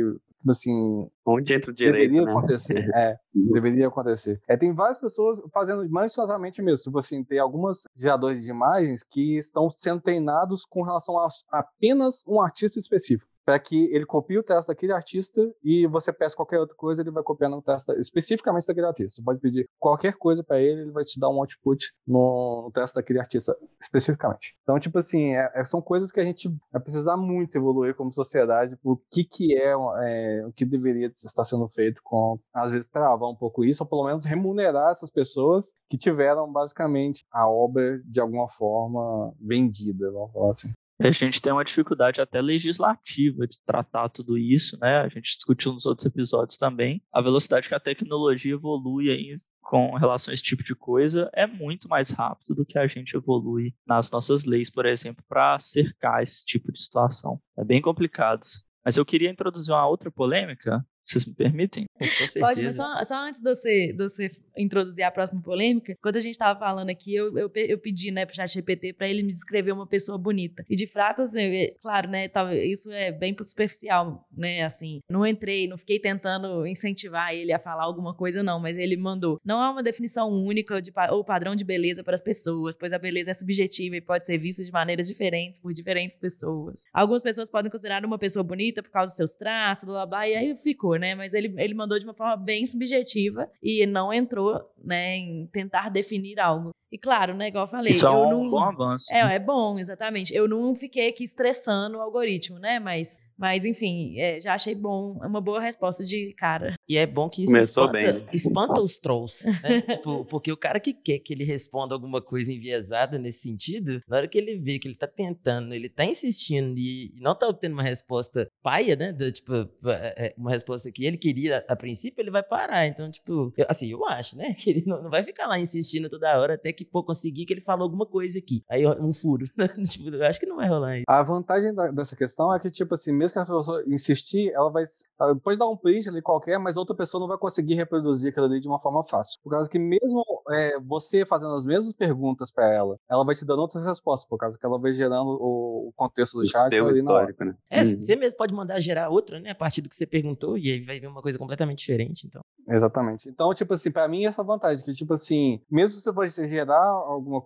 tipo assim.
Onde entra o direito?
Deveria
né?
acontecer. (laughs) é, deveria acontecer. É, tem várias pessoas fazendo maliciosamente mesmo. Tipo assim, tem algumas geradores de imagens que estão sendo treinados com relação a apenas um artista específico. Para que ele copie o texto daquele artista e você peça qualquer outra coisa, ele vai copiar no texto especificamente daquele artista. Você pode pedir qualquer coisa para ele, ele vai te dar um output no, texto daquele artista especificamente. Então, tipo assim, é, é, são coisas que a gente vai precisar muito evoluir como sociedade, o que que é, é, o que deveria estar sendo feito com, às vezes, travar um pouco isso, ou pelo menos remunerar essas pessoas que tiveram basicamente a obra de alguma forma vendida, vamos falar assim.
A gente tem uma dificuldade até legislativa de tratar tudo isso, né? A gente discutiu nos outros episódios também. A velocidade que a tecnologia evolui aí com relação a esse tipo de coisa é muito mais rápido do que a gente evolui nas nossas leis, por exemplo, para cercar esse tipo de situação. É bem complicado. Mas eu queria introduzir uma outra polêmica vocês me permitem?
Com certeza. Pode, mas só, só antes de você, de você introduzir a próxima polêmica, quando a gente estava falando aqui, eu, eu, eu pedi, né, pro chat GPT para ele me descrever uma pessoa bonita. E de fato, assim, é, claro, né, isso é bem superficial, né, assim. Não entrei, não fiquei tentando incentivar ele a falar alguma coisa, não, mas ele mandou. Não há uma definição única de, ou padrão de beleza para as pessoas, pois a beleza é subjetiva e pode ser vista de maneiras diferentes por diferentes pessoas. Algumas pessoas podem considerar uma pessoa bonita por causa dos seus traços, blá blá blá, e aí ficou né? Mas ele, ele mandou de uma forma bem subjetiva e não entrou, né, em tentar definir algo. E claro, né, igual eu falei,
Isso
é
um
não,
bom avanço.
É, é bom, exatamente. Eu não fiquei aqui estressando o algoritmo, né? Mas mas, enfim, é, já achei bom, é uma boa resposta de cara.
E é bom que isso Começou espanta, bem. espanta os trolls, né? (laughs) tipo, porque o cara que quer que ele responda alguma coisa enviesada nesse sentido, na hora que ele vê que ele tá tentando, ele tá insistindo e não tá obtendo uma resposta paia, né? Do, tipo, é, é, uma resposta que ele queria a princípio, ele vai parar. Então, tipo, eu, assim, eu acho, né? (laughs) Que ele não, não, vai ficar lá insistindo toda hora até que pô, conseguir que ele falou alguma coisa aqui. Aí um furo. (laughs) tipo, eu acho que não vai rolar aí.
A vantagem da, dessa questão é que, tipo assim, mesmo que a pessoa insistir, ela vai. Ela pode dar um print ali qualquer, mas outra pessoa não vai conseguir reproduzir aquilo ali de uma forma fácil. Por causa que, mesmo é, você fazendo as mesmas perguntas para ela, ela vai te dando outras respostas, por causa que ela vai gerando o, o contexto do o chat.
Seu histórico, né?
É, uhum. você mesmo pode mandar gerar outra, né? A partir do que você perguntou, e aí vai vir uma coisa completamente diferente, então.
Exatamente. Então, tipo assim, para mim, essa vantagem, que, tipo assim, mesmo se você gerar alguma,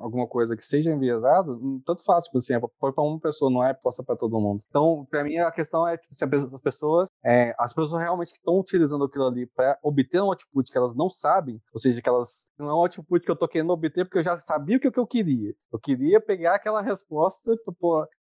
alguma coisa que seja enviesada, hum, tanto faz, tipo assim, põe pra uma pessoa, não é posta para todo mundo. Então, para mim, a questão é que se as pessoas, é, as pessoas realmente estão utilizando aquilo ali para obter um output que elas não sabem, ou seja, que elas não é um output que eu tô querendo obter porque eu já sabia o que, eu queria. Eu queria pegar aquela resposta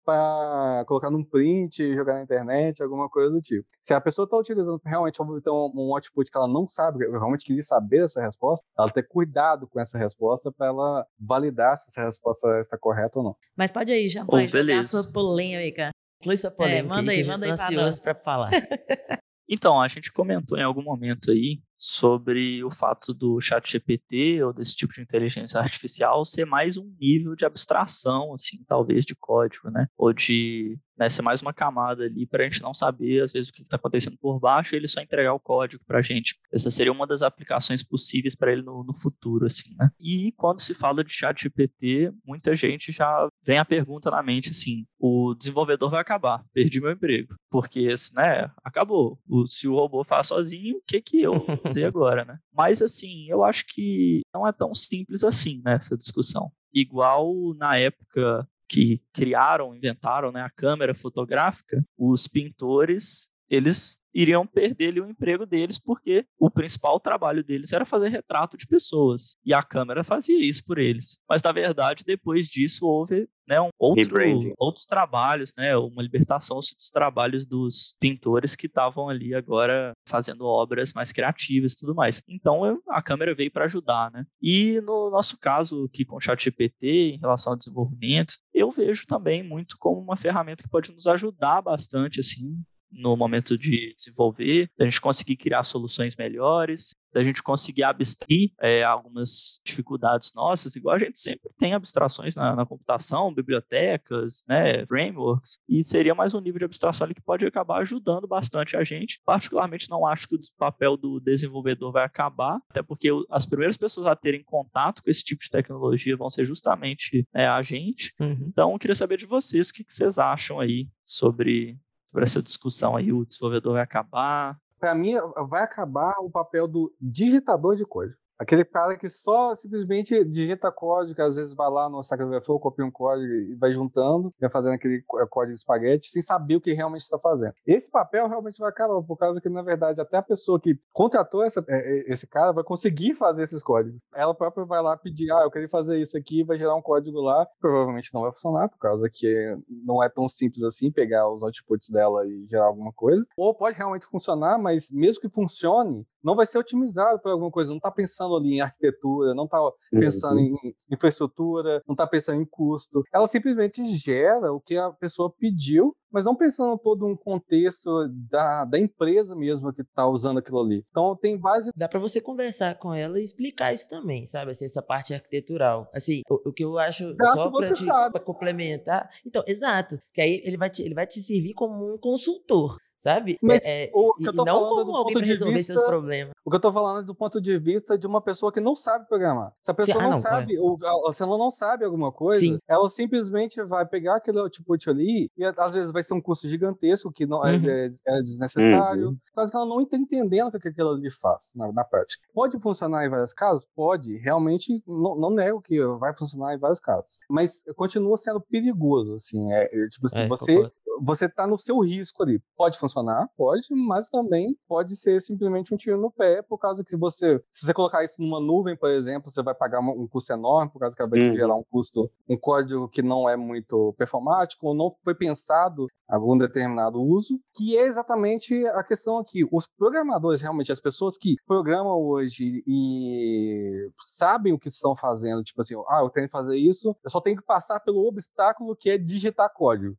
para colocar num print, jogar na internet, alguma coisa do tipo. Se a pessoa está utilizando realmente obter um, um output que ela não sabe, eu realmente queria saber essa resposta, ela ter cuidado com essa resposta para ela validar se essa resposta está correta ou não.
Mas pode aí, já pode oh, jogar a sua polêmica.
Inclui sua polêmica é, manda aí, aí manda aí, ansioso para falar. (laughs)
Então, a gente comentou em algum momento aí sobre o fato do chat GPT ou desse tipo de inteligência artificial ser mais um nível de abstração, assim, talvez de código, né? Ou de né, ser mais uma camada ali para a gente não saber, às vezes, o que está acontecendo por baixo e ele só entregar o código para a gente. Essa seria uma das aplicações possíveis para ele no, no, futuro, assim, né? E quando se fala de chat GPT, muita gente já vem a pergunta na mente, assim, o desenvolvedor vai acabar, perdi meu emprego, porque, né, acabou. O, se o robô faz sozinho, o que que eu (laughs) fazer agora, né? Mas, assim, eu acho que não é tão simples assim, né, essa discussão. Igual na época que criaram, inventaram né, a câmera fotográfica, os pintores eles iriam perder ali, o emprego deles, porque o principal trabalho deles era fazer retrato de pessoas. E a câmera fazia isso por eles. Mas, na verdade, depois disso, houve né, um outro, outros trabalhos, né, uma libertação dos trabalhos dos pintores que estavam ali agora fazendo obras mais criativas e tudo mais. Então a câmera veio para ajudar, né? E no nosso caso aqui com o ChatGPT em relação ao desenvolvimento, eu vejo também muito como uma ferramenta que pode nos ajudar bastante assim no momento de desenvolver, da gente conseguir criar soluções melhores, da gente conseguir abstrair é, algumas dificuldades nossas, igual a gente sempre tem abstrações na, na, computação, bibliotecas, né, frameworks, e seria mais um nível de abstração ali que pode acabar ajudando bastante a gente. Particularmente não acho que o papel do desenvolvedor vai acabar, até porque as primeiras pessoas a terem contato com esse tipo de tecnologia vão ser justamente é, a gente. Uhum. Então, eu queria saber de vocês o que, que vocês acham aí sobre sobre essa discussão aí, o desenvolvedor vai acabar?
Para mim, vai acabar o papel do digitador de código. Aquele cara que só simplesmente digita código, às vezes vai lá no Stack Overflow, copia um código e vai juntando, vai fazendo aquele código espaguete sem saber o que realmente está fazendo. Esse papel realmente vai acabar, por causa que, na verdade, até a pessoa que contratou essa, é, é, esse cara vai conseguir fazer esses códigos. Ela própria vai lá pedir, ah, eu queria fazer isso aqui, vai gerar um código lá, provavelmente não vai funcionar, por causa que não é tão simples assim pegar os outputs dela e gerar alguma coisa. Ou pode realmente funcionar, mas mesmo que funcione, não vai ser otimizado por alguma coisa, não está pensando ali em arquitetura, não está pensando uhum. em infraestrutura, não está pensando em custo. Ela simplesmente gera o que a pessoa pediu, mas não pensando todo um contexto da, da empresa mesmo que está usando aquilo ali. Então tem base.
Dá para você conversar com ela e explicar isso também, sabe? Assim, essa parte arquitetural. Assim, o, o que eu acho Dá só para complementar. Então, exato. Que aí ele vai te, ele vai te servir como um consultor sabe?
Mas é, é o que eu tô
não
falando
como alguém pra resolver
vista,
seus problemas.
O que eu tô falando é do ponto de vista de uma pessoa que não sabe programar. Se a pessoa ah, não, não, sabe, é. ou, se ela não sabe alguma coisa, Sim. ela simplesmente vai pegar aquele output ali e às vezes vai ser um custo gigantesco que não é, uhum. é, é, desnecessário, uhum. por que ela não está entendendo o que aquilo ali faz na, na, prática. Pode funcionar em vários casos? Pode. Realmente, não, não nego que vai funcionar em vários casos. Mas continua sendo perigoso, assim. É, é tipo assim, você, você está no seu risco ali. Pode funcionar, pode, mas também pode ser simplesmente um tiro no pé, por causa que se você, se você colocar isso numa nuvem, por exemplo, você vai pagar um custo enorme, por causa que ela vai te uhum. gerar um custo, um código que não é muito performático, ou não foi pensado algum determinado uso, que é exatamente a questão aqui. Os programadores, realmente, as pessoas que programam hoje e sabem o que estão fazendo, tipo assim, ah, eu tenho que fazer isso, eu só tenho que passar pelo obstáculo que é digitar código.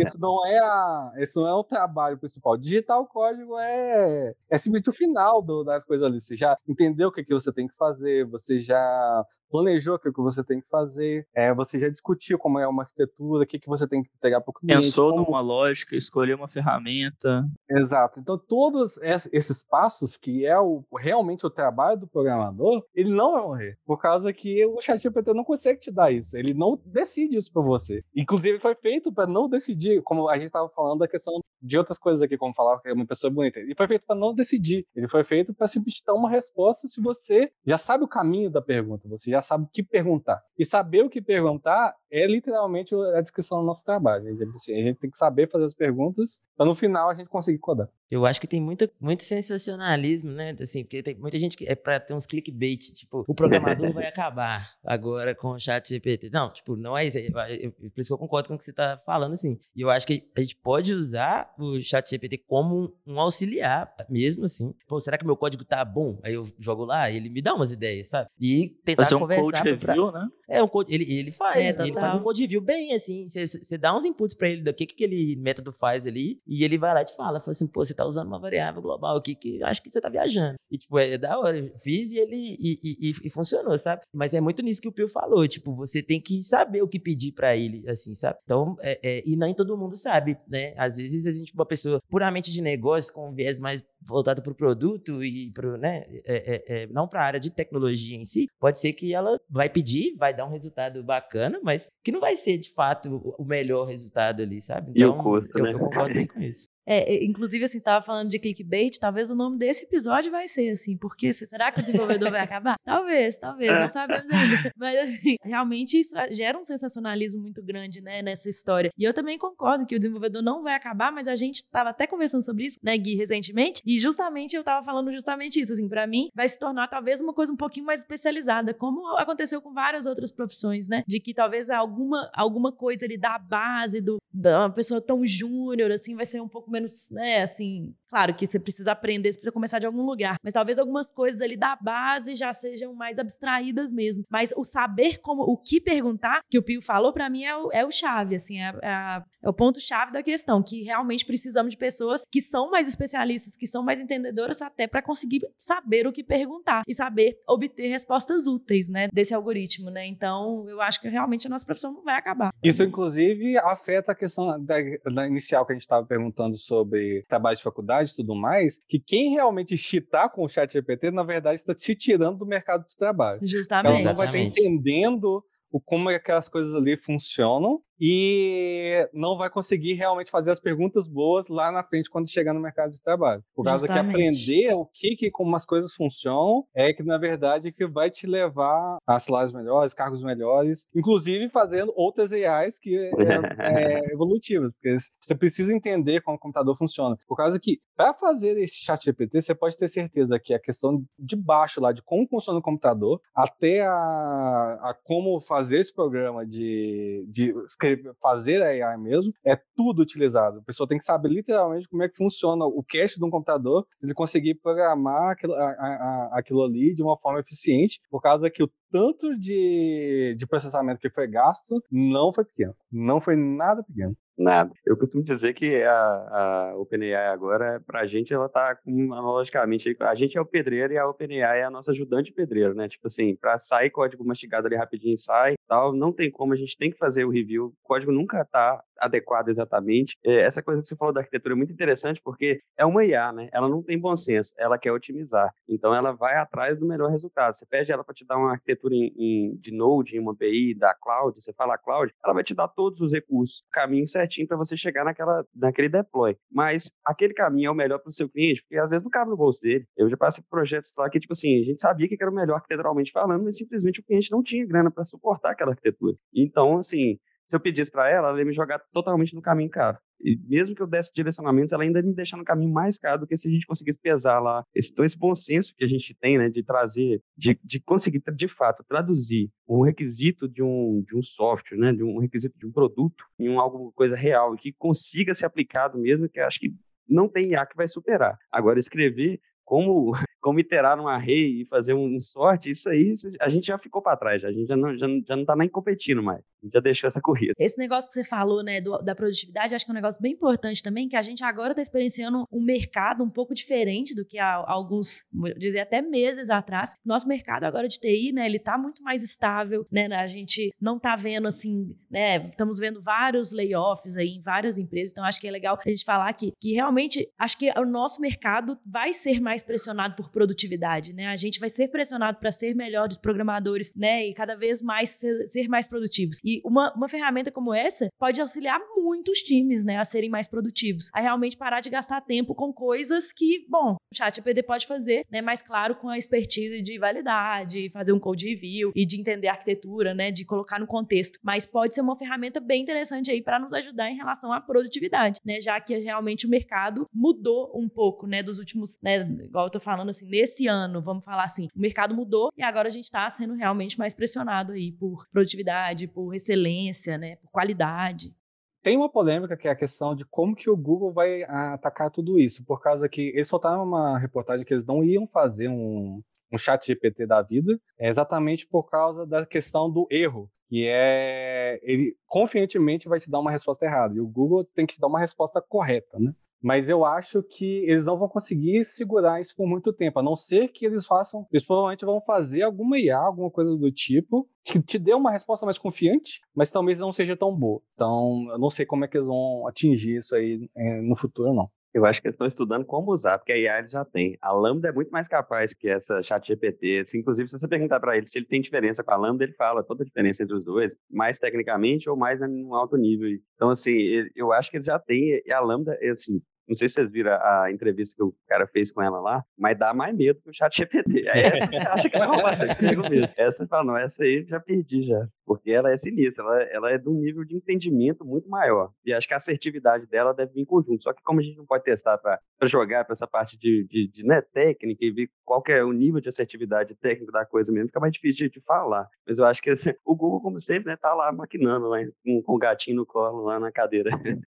isso não é a, isso não é o trabalho principal. Digitar o código é, é simplesmente o final do, das coisas ali. Você já entendeu o que, que você tem que fazer, você já planejou o que você tem que fazer, é, você já discutiu como é uma arquitetura, o que, que você tem que entregar para o cliente.
Pensou como... numa lógica, escolheu uma ferramenta.
Exato. Então, todos esses passos, que é o, realmente o trabalho do programador, ele não vai morrer. Por causa que o ChatGPT não consegue te dar isso. Ele não decide isso para você. Inclusive, foi feito para não decidir, como a gente estava falando da questão de outras coisas aqui, como falar que é uma pessoa bonita. Ele foi feito para não decidir. Ele foi feito para simplesmente dar uma resposta se você já sabe o caminho da pergunta, você já sabe o que perguntar. E saber o que perguntar é literalmente a descrição do nosso trabalho. A gente tem que saber fazer as perguntas para no final a gente conseguir codar.
Eu acho que tem muita, muito sensacionalismo, né? Assim, porque tem muita gente que é para ter uns clickbait, tipo, o programador vai (laughs) acabar agora com o chat GPT. Não, tipo, não é isso. Eu, eu, por isso que eu concordo com o que você está falando, assim. E eu acho que a gente pode usar o chat GPT como um, um auxiliar, mesmo assim. Pô, será que meu código tá bom? Aí eu jogo lá, ele me dá umas ideias, sabe? E tentar
Fazer um
conversar.
Code review, né?
É, um code, ele, ele faz, é, ele faz um code review bem, assim. Você dá uns inputs para ele do que, que aquele método faz ali, e ele vai lá e te fala, fala assim, pô, você tá usando uma variável global aqui que acho que você tá viajando. E, tipo, é, é da hora. Eu fiz e ele e, e, e, funcionou, sabe? Mas é muito nisso que o Pio falou. Tipo, você tem que saber o que pedir para ele, assim, sabe? Então, é, é, e nem todo mundo sabe, né? Às vezes a gente, uma pessoa puramente de negócio, com um viés mais voltado para o produto e pro, né? É, é, é não para a área de tecnologia em si, pode ser que ela vai pedir, vai dar um resultado bacana, mas que não vai ser de fato o melhor resultado ali, sabe?
Então, e o então, custo,
eu,
né?
eu concordo bem (laughs) com isso.
É, inclusive, assim, estava falando de clickbait, talvez o nome desse episódio vai ser assim, porque será que o desenvolvedor vai acabar? (laughs) Talvez, talvez, não sabemos ainda. (laughs) Mas, assim, realmente isso gera um sensacionalismo muito grande, né, nessa história. E eu também concordo que o desenvolvedor não vai acabar, mas a gente estava até conversando sobre isso, né, Gui, recentemente, e justamente eu estava falando justamente isso, assim, para mim vai se tornar talvez uma coisa um pouquinho mais especializada, como aconteceu com várias outras profissões, né, de que talvez alguma, alguma coisa ali da base do, da uma pessoa tão júnior, assim, vai ser um pouco menos, né, assim, claro que você precisa aprender, você precisa começar de algum lugar, mas talvez algumas coisas ali da base já sejam mais abstraídas mesmo. Mas o saber como, o que perguntar, que o Pio falou, para mim é o, é o chave, assim, é, é, é o ponto-chave da questão, que realmente precisamos de pessoas que são mais especialistas, que são mais entendedoras até para conseguir saber o que perguntar e saber obter respostas úteis, né, desse algoritmo, né? Então, eu acho que realmente a nossa profissão não vai acabar.
Isso, inclusive, afeta a questão da, da inicial que a gente estava perguntando sobre trabalho de faculdade e tudo mais, que quem realmente chitar com o chat GPT, na verdade, está se tirando do mercado de trabalho.
Justamente.
Ela não vai estar entendendo o como é aquelas coisas ali funcionam e não vai conseguir realmente fazer as perguntas boas lá na frente quando chegar no mercado de trabalho. Por causa Justamente. que aprender o que, que como as coisas funcionam é que na verdade que vai te levar a salários melhores, cargos melhores, inclusive fazendo outras AIs que é, é, (laughs) evolutivas, porque você precisa entender como o computador funciona. Por causa que para fazer esse chat GPT, você pode ter certeza que a questão de baixo lá de como funciona o computador até a, a como fazer esse programa de, de escrever, fazer a AI mesmo, é tudo utilizado. A pessoa tem que saber literalmente como é que funciona o cache de um computador, ele conseguir programar aquilo, a, a, aquilo ali de uma forma eficiente, por causa que o tanto de, de processamento que foi gasto não foi pequeno. Não foi nada pequeno.
Nada. Eu costumo dizer que a, a OpenAI agora, pra gente, ela tá analogicamente. A gente é o pedreiro e a OpenAI é a nossa ajudante pedreiro, né? Tipo assim, pra sair código mastigado ali rapidinho sai tal, não tem como, a gente tem que fazer o review. O código nunca tá adequado exatamente. É, essa coisa que você falou da arquitetura é muito interessante porque é uma IA, né? Ela não tem bom senso, ela quer otimizar. Então ela vai atrás do melhor resultado. Você pede ela para te dar uma arquitetura em, em, de Node, em uma API da cloud, você fala cloud, ela vai te dar todos os recursos, caminho certinho para você chegar naquela, naquele deploy. Mas aquele caminho é o melhor para o seu cliente, porque às vezes não cabe no bolso dele. Eu já passei projetos lá que, tipo assim, a gente sabia que era o melhor arquiteturalmente falando, mas simplesmente o cliente não tinha grana para suportar aquela arquitetura. Então, assim, se eu pedisse para ela, ela ia me jogar totalmente no caminho caro. E mesmo que eu desse direcionamentos, ela ainda ia me deixar no caminho mais caro do que se a gente conseguisse pesar lá esse, então, esse bom senso que a gente tem, né, de trazer, de, de conseguir, de fato, traduzir um requisito de um, de um software, né, de um requisito de um produto em um, alguma coisa real e que consiga ser aplicado mesmo, que acho que não tem IA que vai superar. Agora, escrever como, (laughs) como iterar um array e fazer um, sorte, isso aí a gente já ficou para trás, a gente já não, já, já não tá nem competindo mais, a gente já deixou essa corrida.
Esse negócio que você falou, né, do, da produtividade, acho que é um negócio bem importante também, que a gente agora está experienciando um mercado um pouco diferente do que há alguns, dizer até meses atrás. Nosso mercado agora de TI, né, ele tá muito mais estável, né, a gente não tá vendo assim, né, estamos vendo vários layoffs aí em várias empresas, então acho que é legal a gente falar que, que realmente, acho que o nosso mercado vai ser mais mais pressionado por produtividade, né? A gente vai ser pressionado para ser melhor dos programadores, né? E cada vez mais ser, ser mais produtivos. E uma, uma ferramenta como essa pode auxiliar muitos times, né, a serem mais produtivos, a realmente parar de gastar tempo com coisas que, bom, o chat APD pode fazer, né, mais claro com a expertise de validade, fazer um code review e de entender a arquitetura, né, de colocar no contexto, mas pode ser uma ferramenta bem interessante aí para nos ajudar em relação à produtividade, né, já que realmente o mercado mudou um pouco, né, dos últimos, né, igual eu tô falando assim, nesse ano, vamos falar assim, o mercado mudou e agora a gente está sendo realmente mais pressionado aí por produtividade, por excelência, né, por qualidade.
Tem uma polêmica que é a questão de como que o Google vai atacar tudo isso, por causa que eles soltaram uma reportagem que eles não iam fazer um, um chat GPT da vida, é exatamente por causa da questão do erro, que é ele confiantemente vai te dar uma resposta errada, e o Google tem que te dar uma resposta correta, né? Mas eu acho que eles não vão conseguir segurar isso por muito tempo, a não ser que eles façam. Eles provavelmente vão fazer alguma IA, alguma coisa do tipo, que te dê uma resposta mais confiante, mas talvez não seja tão boa. Então, eu não sei como é que eles vão atingir isso aí é, no futuro, não.
Eu acho que eles estão estudando como usar, porque a IA eles já tem. A Lambda é muito mais capaz que essa chat GPT. Assim, inclusive, se você perguntar para ele se ele tem diferença com a Lambda, ele fala toda a diferença entre os dois, mais tecnicamente ou mais em um alto nível. Então, assim, eu acho que eles já têm. E a Lambda, assim, não sei se vocês viram a entrevista que o cara fez com ela lá, mas dá mais medo que o chat GPT. Essa (laughs) acha que vai roubar seu emprego mesmo. Essa fala, não, essa aí já perdi já. Porque ela é sinistra, ela, ela é de um nível de entendimento muito maior. E acho que a assertividade dela deve vir em conjunto. Só que como a gente não pode testar para jogar para essa parte de, de, de né, técnica e ver qual é o nível de assertividade técnica da coisa mesmo, fica mais difícil de, de falar. Mas eu acho que assim, o Google, como sempre, né, tá lá maquinando, lá, com, com o gatinho no colo lá na cadeira.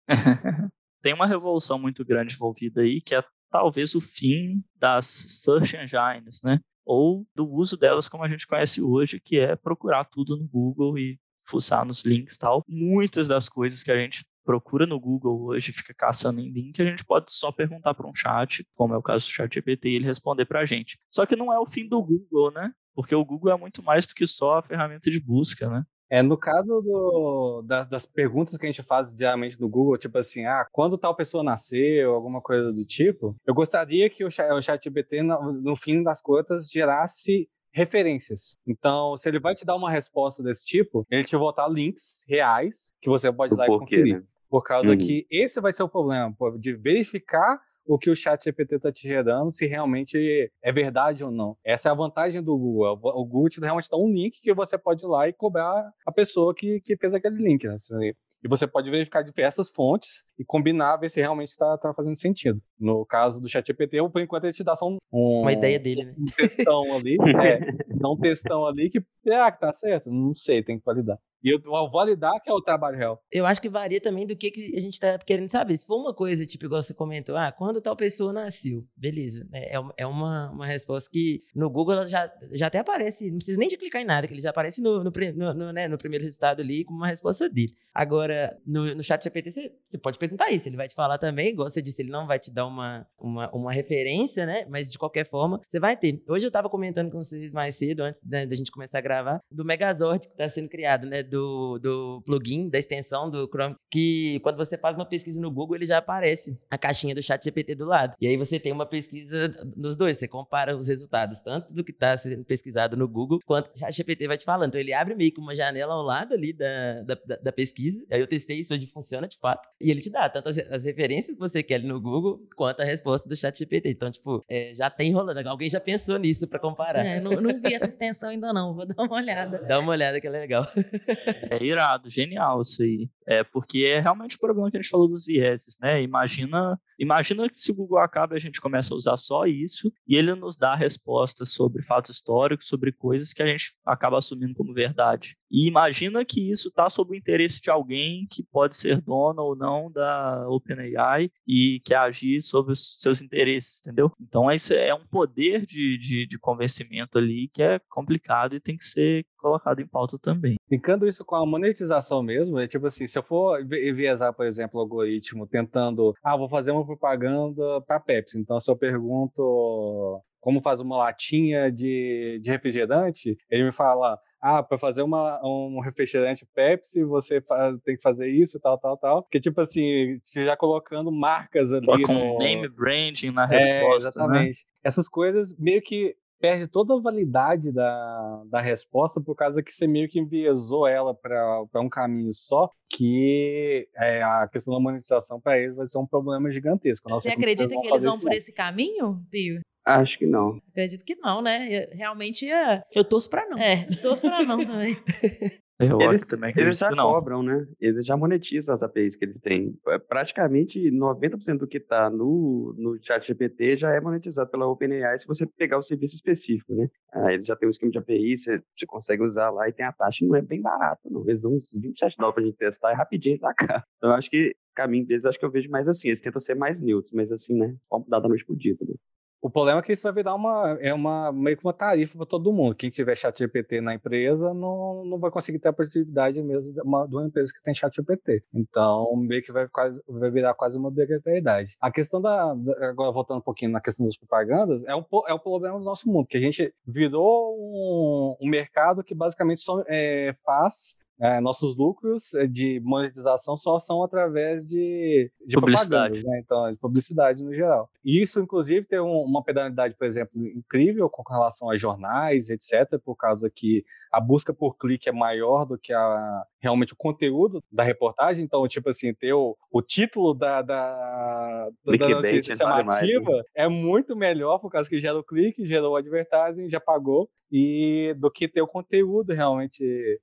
(laughs)
tem uma revolução muito grande envolvida aí, que é talvez o fim das search engines, né? Ou do uso delas como a gente conhece hoje, que é procurar tudo no Google e fuçar nos links tal. Muitas das coisas que a gente procura no Google hoje, fica caçando em link, a gente pode só perguntar para um chat, como é o caso do chat GPT, e ele responder para a gente. Só que não é o fim do Google, né? Porque o Google é muito mais do que só a ferramenta de busca, né?
É, no caso do, das, das, perguntas que a gente faz diariamente no Google, tipo assim, ah, quando tal pessoa nasceu, alguma coisa do tipo, eu gostaria que o, o ChatGPT, no, no fim das contas, gerasse referências. Então, se ele vai te dar uma resposta desse tipo, ele te voltar links reais que você pode ir lá e conferir. Né? Por causa uhum. que esse vai ser o problema, de verificar o que o chat GPT está te gerando, se realmente é verdade ou não. Essa é a vantagem do Google. O Google te realmente dá um link que você pode ir lá e cobrar a pessoa que, que fez aquele link. Né? E você pode verificar diversas fontes e combinar, ver se realmente está tá fazendo sentido. No caso do ChatGPT, por enquanto ele te dá só um, um
uma ideia dele, né?
Um textão ali, (laughs) é, dá um textão ali que será que tá certo? Não sei, tem que validar. E eu validar que é o trabalho real.
Eu acho que varia também do que, que a gente tá querendo saber. Se for uma coisa, tipo, igual você comentou, ah, quando tal pessoa nasceu, beleza. É, é uma, uma resposta que no Google ela já, já até aparece, não precisa nem de clicar em nada, que ele já aparece no, no, no, no, né, no primeiro resultado ali como uma resposta dele. Agora, no, no chat GPT, você, você pode perguntar isso, ele vai te falar também, igual você disse, ele não vai te dar uma, uma, uma referência, né? Mas de qualquer forma, você vai ter. Hoje eu tava comentando com vocês mais cedo, antes da, gente começar a gravar, do Megazord que tá sendo criado, né? Do, do plugin, da extensão do Chrome, que quando você faz uma pesquisa no Google, ele já aparece a caixinha do chat GPT do lado. E aí você tem uma pesquisa dos dois, você compara os resultados, tanto do que está sendo pesquisado no Google, quanto o chat GPT vai te falando. Então ele abre meio que uma janela ao lado ali da, da, da pesquisa. Aí eu testei isso, hoje funciona de fato. E ele te dá tanto as, as referências que você quer ali no Google, quanto a resposta do chat GPT. Então, tipo, é, já tem rolando. Alguém já pensou nisso para comparar.
É, não, não vi essa extensão ainda não, vou dar uma olhada.
Dá uma olhada que é legal. (laughs)
É, irado, genial isso aí. É, porque é realmente o problema que a gente falou dos vieses, né? Imagina, imagina que se o Google acaba a gente começa a usar só isso e ele nos dá respostas sobre fatos históricos, sobre coisas que a gente acaba assumindo como verdade. E imagina que isso está sob o interesse de alguém que pode ser dono ou não da OpenAI e quer agir sobre os seus interesses, entendeu? Então isso é um poder de, de, de convencimento ali que é complicado e tem que ser colocado em pauta também.
Ficando isso com a monetização mesmo, é tipo assim, se eu for enviesar, por exemplo, o algoritmo tentando, ah, vou fazer uma propaganda para Pepsi, então se eu pergunto como faz uma latinha de, de refrigerante, ele me fala, ah, para fazer uma, um refrigerante Pepsi, você faz, tem que fazer isso, tal, tal, tal. Que tipo assim, já colocando marcas ali.
Com no... name branding na resposta. É, exatamente. Né?
Essas coisas meio que perde toda a validade da, da resposta por causa que você meio que enviesou ela para um caminho só, que é, a questão da monetização para eles vai ser um problema gigantesco.
Nossa, você acredita que eles vão por esse caminho, Pio?
Acho que não.
Acredito que não, né? Realmente ia.
Eu torço pra não.
É, torço pra não também. (laughs)
Eu eles, também eles já cobram, né? Eles já monetizam as APIs que eles têm. É, praticamente 90% do que está no, no chat GPT já é monetizado pela OpenAI se você pegar o serviço específico, né? Ah, eles já têm um esquema de API, você, você, consegue usar lá e tem a taxa, não é bem barato, não. Eles dão uns 27 dólares pra gente testar, é rapidinho tá cá. Então eu acho que o caminho deles, acho que eu vejo mais assim, eles tentam ser mais neutros, mas assim, né? Vamos dar da noite pro dia também.
O problema é que isso vai virar uma, é uma, meio que uma tarifa para todo mundo. Quem tiver chat GPT na empresa não, não vai conseguir ter a produtividade mesmo de uma, de uma empresa que tem chat GPT. Então, meio que vai, quase, vai virar quase uma obrigatoriedade. A questão da, agora voltando um pouquinho na questão das propagandas, é o, é o problema do nosso mundo, que a gente virou um, um mercado que basicamente só é, faz é, nossos lucros eh, de monetização só são através de, de publicidade, né? então de publicidade no geral. E isso, inclusive, tem um, uma penalidade, por exemplo, incrível com relação a jornais, etc., por causa que a busca por clique é maior do que a, realmente o conteúdo da reportagem. Então, tipo assim, ter o, o título da, da, da notícia chamativa né? é muito melhor por causa que gera o clique, gerou o advertising, já pagou e do que ter o conteúdo realmente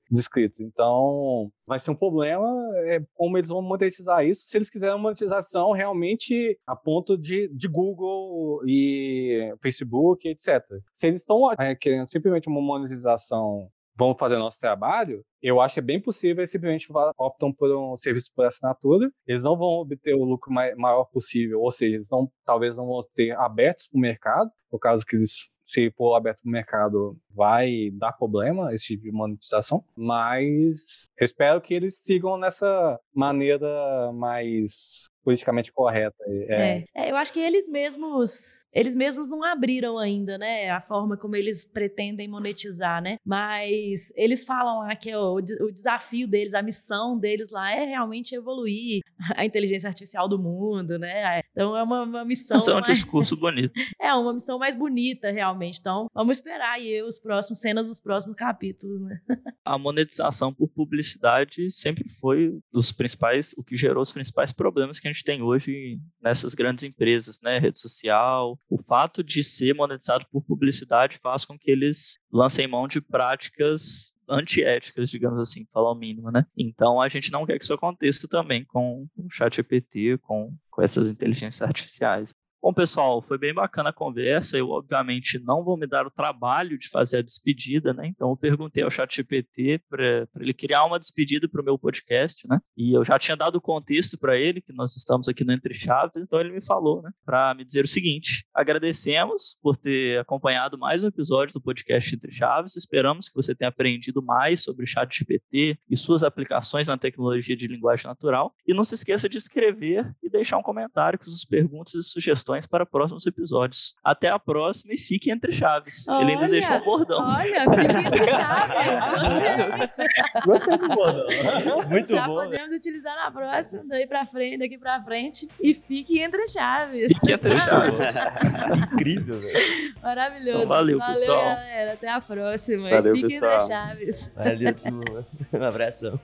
descrito. Então, vai ser um problema é, como eles vão monetizar isso, se eles quiserem monetização realmente a ponto de, de Google e Facebook, etc. Se eles estão é, querendo simplesmente uma monetização vão fazer nosso trabalho, eu acho que é bem possível eles simplesmente optam por um serviço por assinatura. Eles não vão obter o lucro maior possível, ou seja, eles não, talvez não vão ter abertos para o mercado, por causa que eles se for aberto no mercado, vai dar problema esse tipo de monetização, mas eu espero que eles sigam nessa maneira mais politicamente correta.
É. É, eu acho que eles mesmos, eles mesmos não abriram ainda, né, a forma como eles pretendem monetizar, né? Mas eles falam lá que o, o desafio deles, a missão deles lá é realmente evoluir a inteligência artificial do mundo, né? Então é uma, uma missão.
Isso é um mais... discurso bonito. (laughs)
é uma missão mais bonita, realmente. Então, vamos esperar aí os próximos cenas dos próximos capítulos, né?
A monetização por publicidade sempre foi os principais, o que gerou os principais problemas que a gente tem hoje nessas grandes empresas, né? Rede social. O fato de ser monetizado por publicidade faz com que eles lancem mão de práticas antiéticas, digamos assim, falar o mínimo, né? Então a gente não quer que isso aconteça também com o chat GPT, com, com essas inteligências artificiais. Bom, pessoal, foi bem bacana a conversa. Eu, obviamente, não vou me dar o trabalho de fazer a despedida, né? Então, eu perguntei ao ChatGPT para ele criar uma despedida para o meu podcast, né? E eu já tinha dado o contexto para ele, que nós estamos aqui no Entre Chaves, então ele me falou, né? Para me dizer o seguinte: agradecemos por ter acompanhado mais um episódio do podcast Entre Chaves. Esperamos que você tenha aprendido mais sobre o ChatGPT e suas aplicações na tecnologia de linguagem natural. E não se esqueça de escrever e deixar um comentário com suas perguntas e sugestões sugestões para próximos episódios. Até a próxima e fique entre chaves. Olha, Ele ainda deixou um bordão.
Olha, fique entre (laughs) chaves.
Gostei. Gostei do bordão. (laughs)
Muito
Já
bom.
Já podemos né? utilizar na próxima, daí para frente, daqui para frente. E fique entre chaves.
Fique entre chaves.
Incrível, velho.
Maravilhoso.
Então, valeu,
valeu,
pessoal.
galera. Até a próxima.
Valeu,
fique
pessoal.
entre chaves.
Valeu, turma. (laughs) Um abração.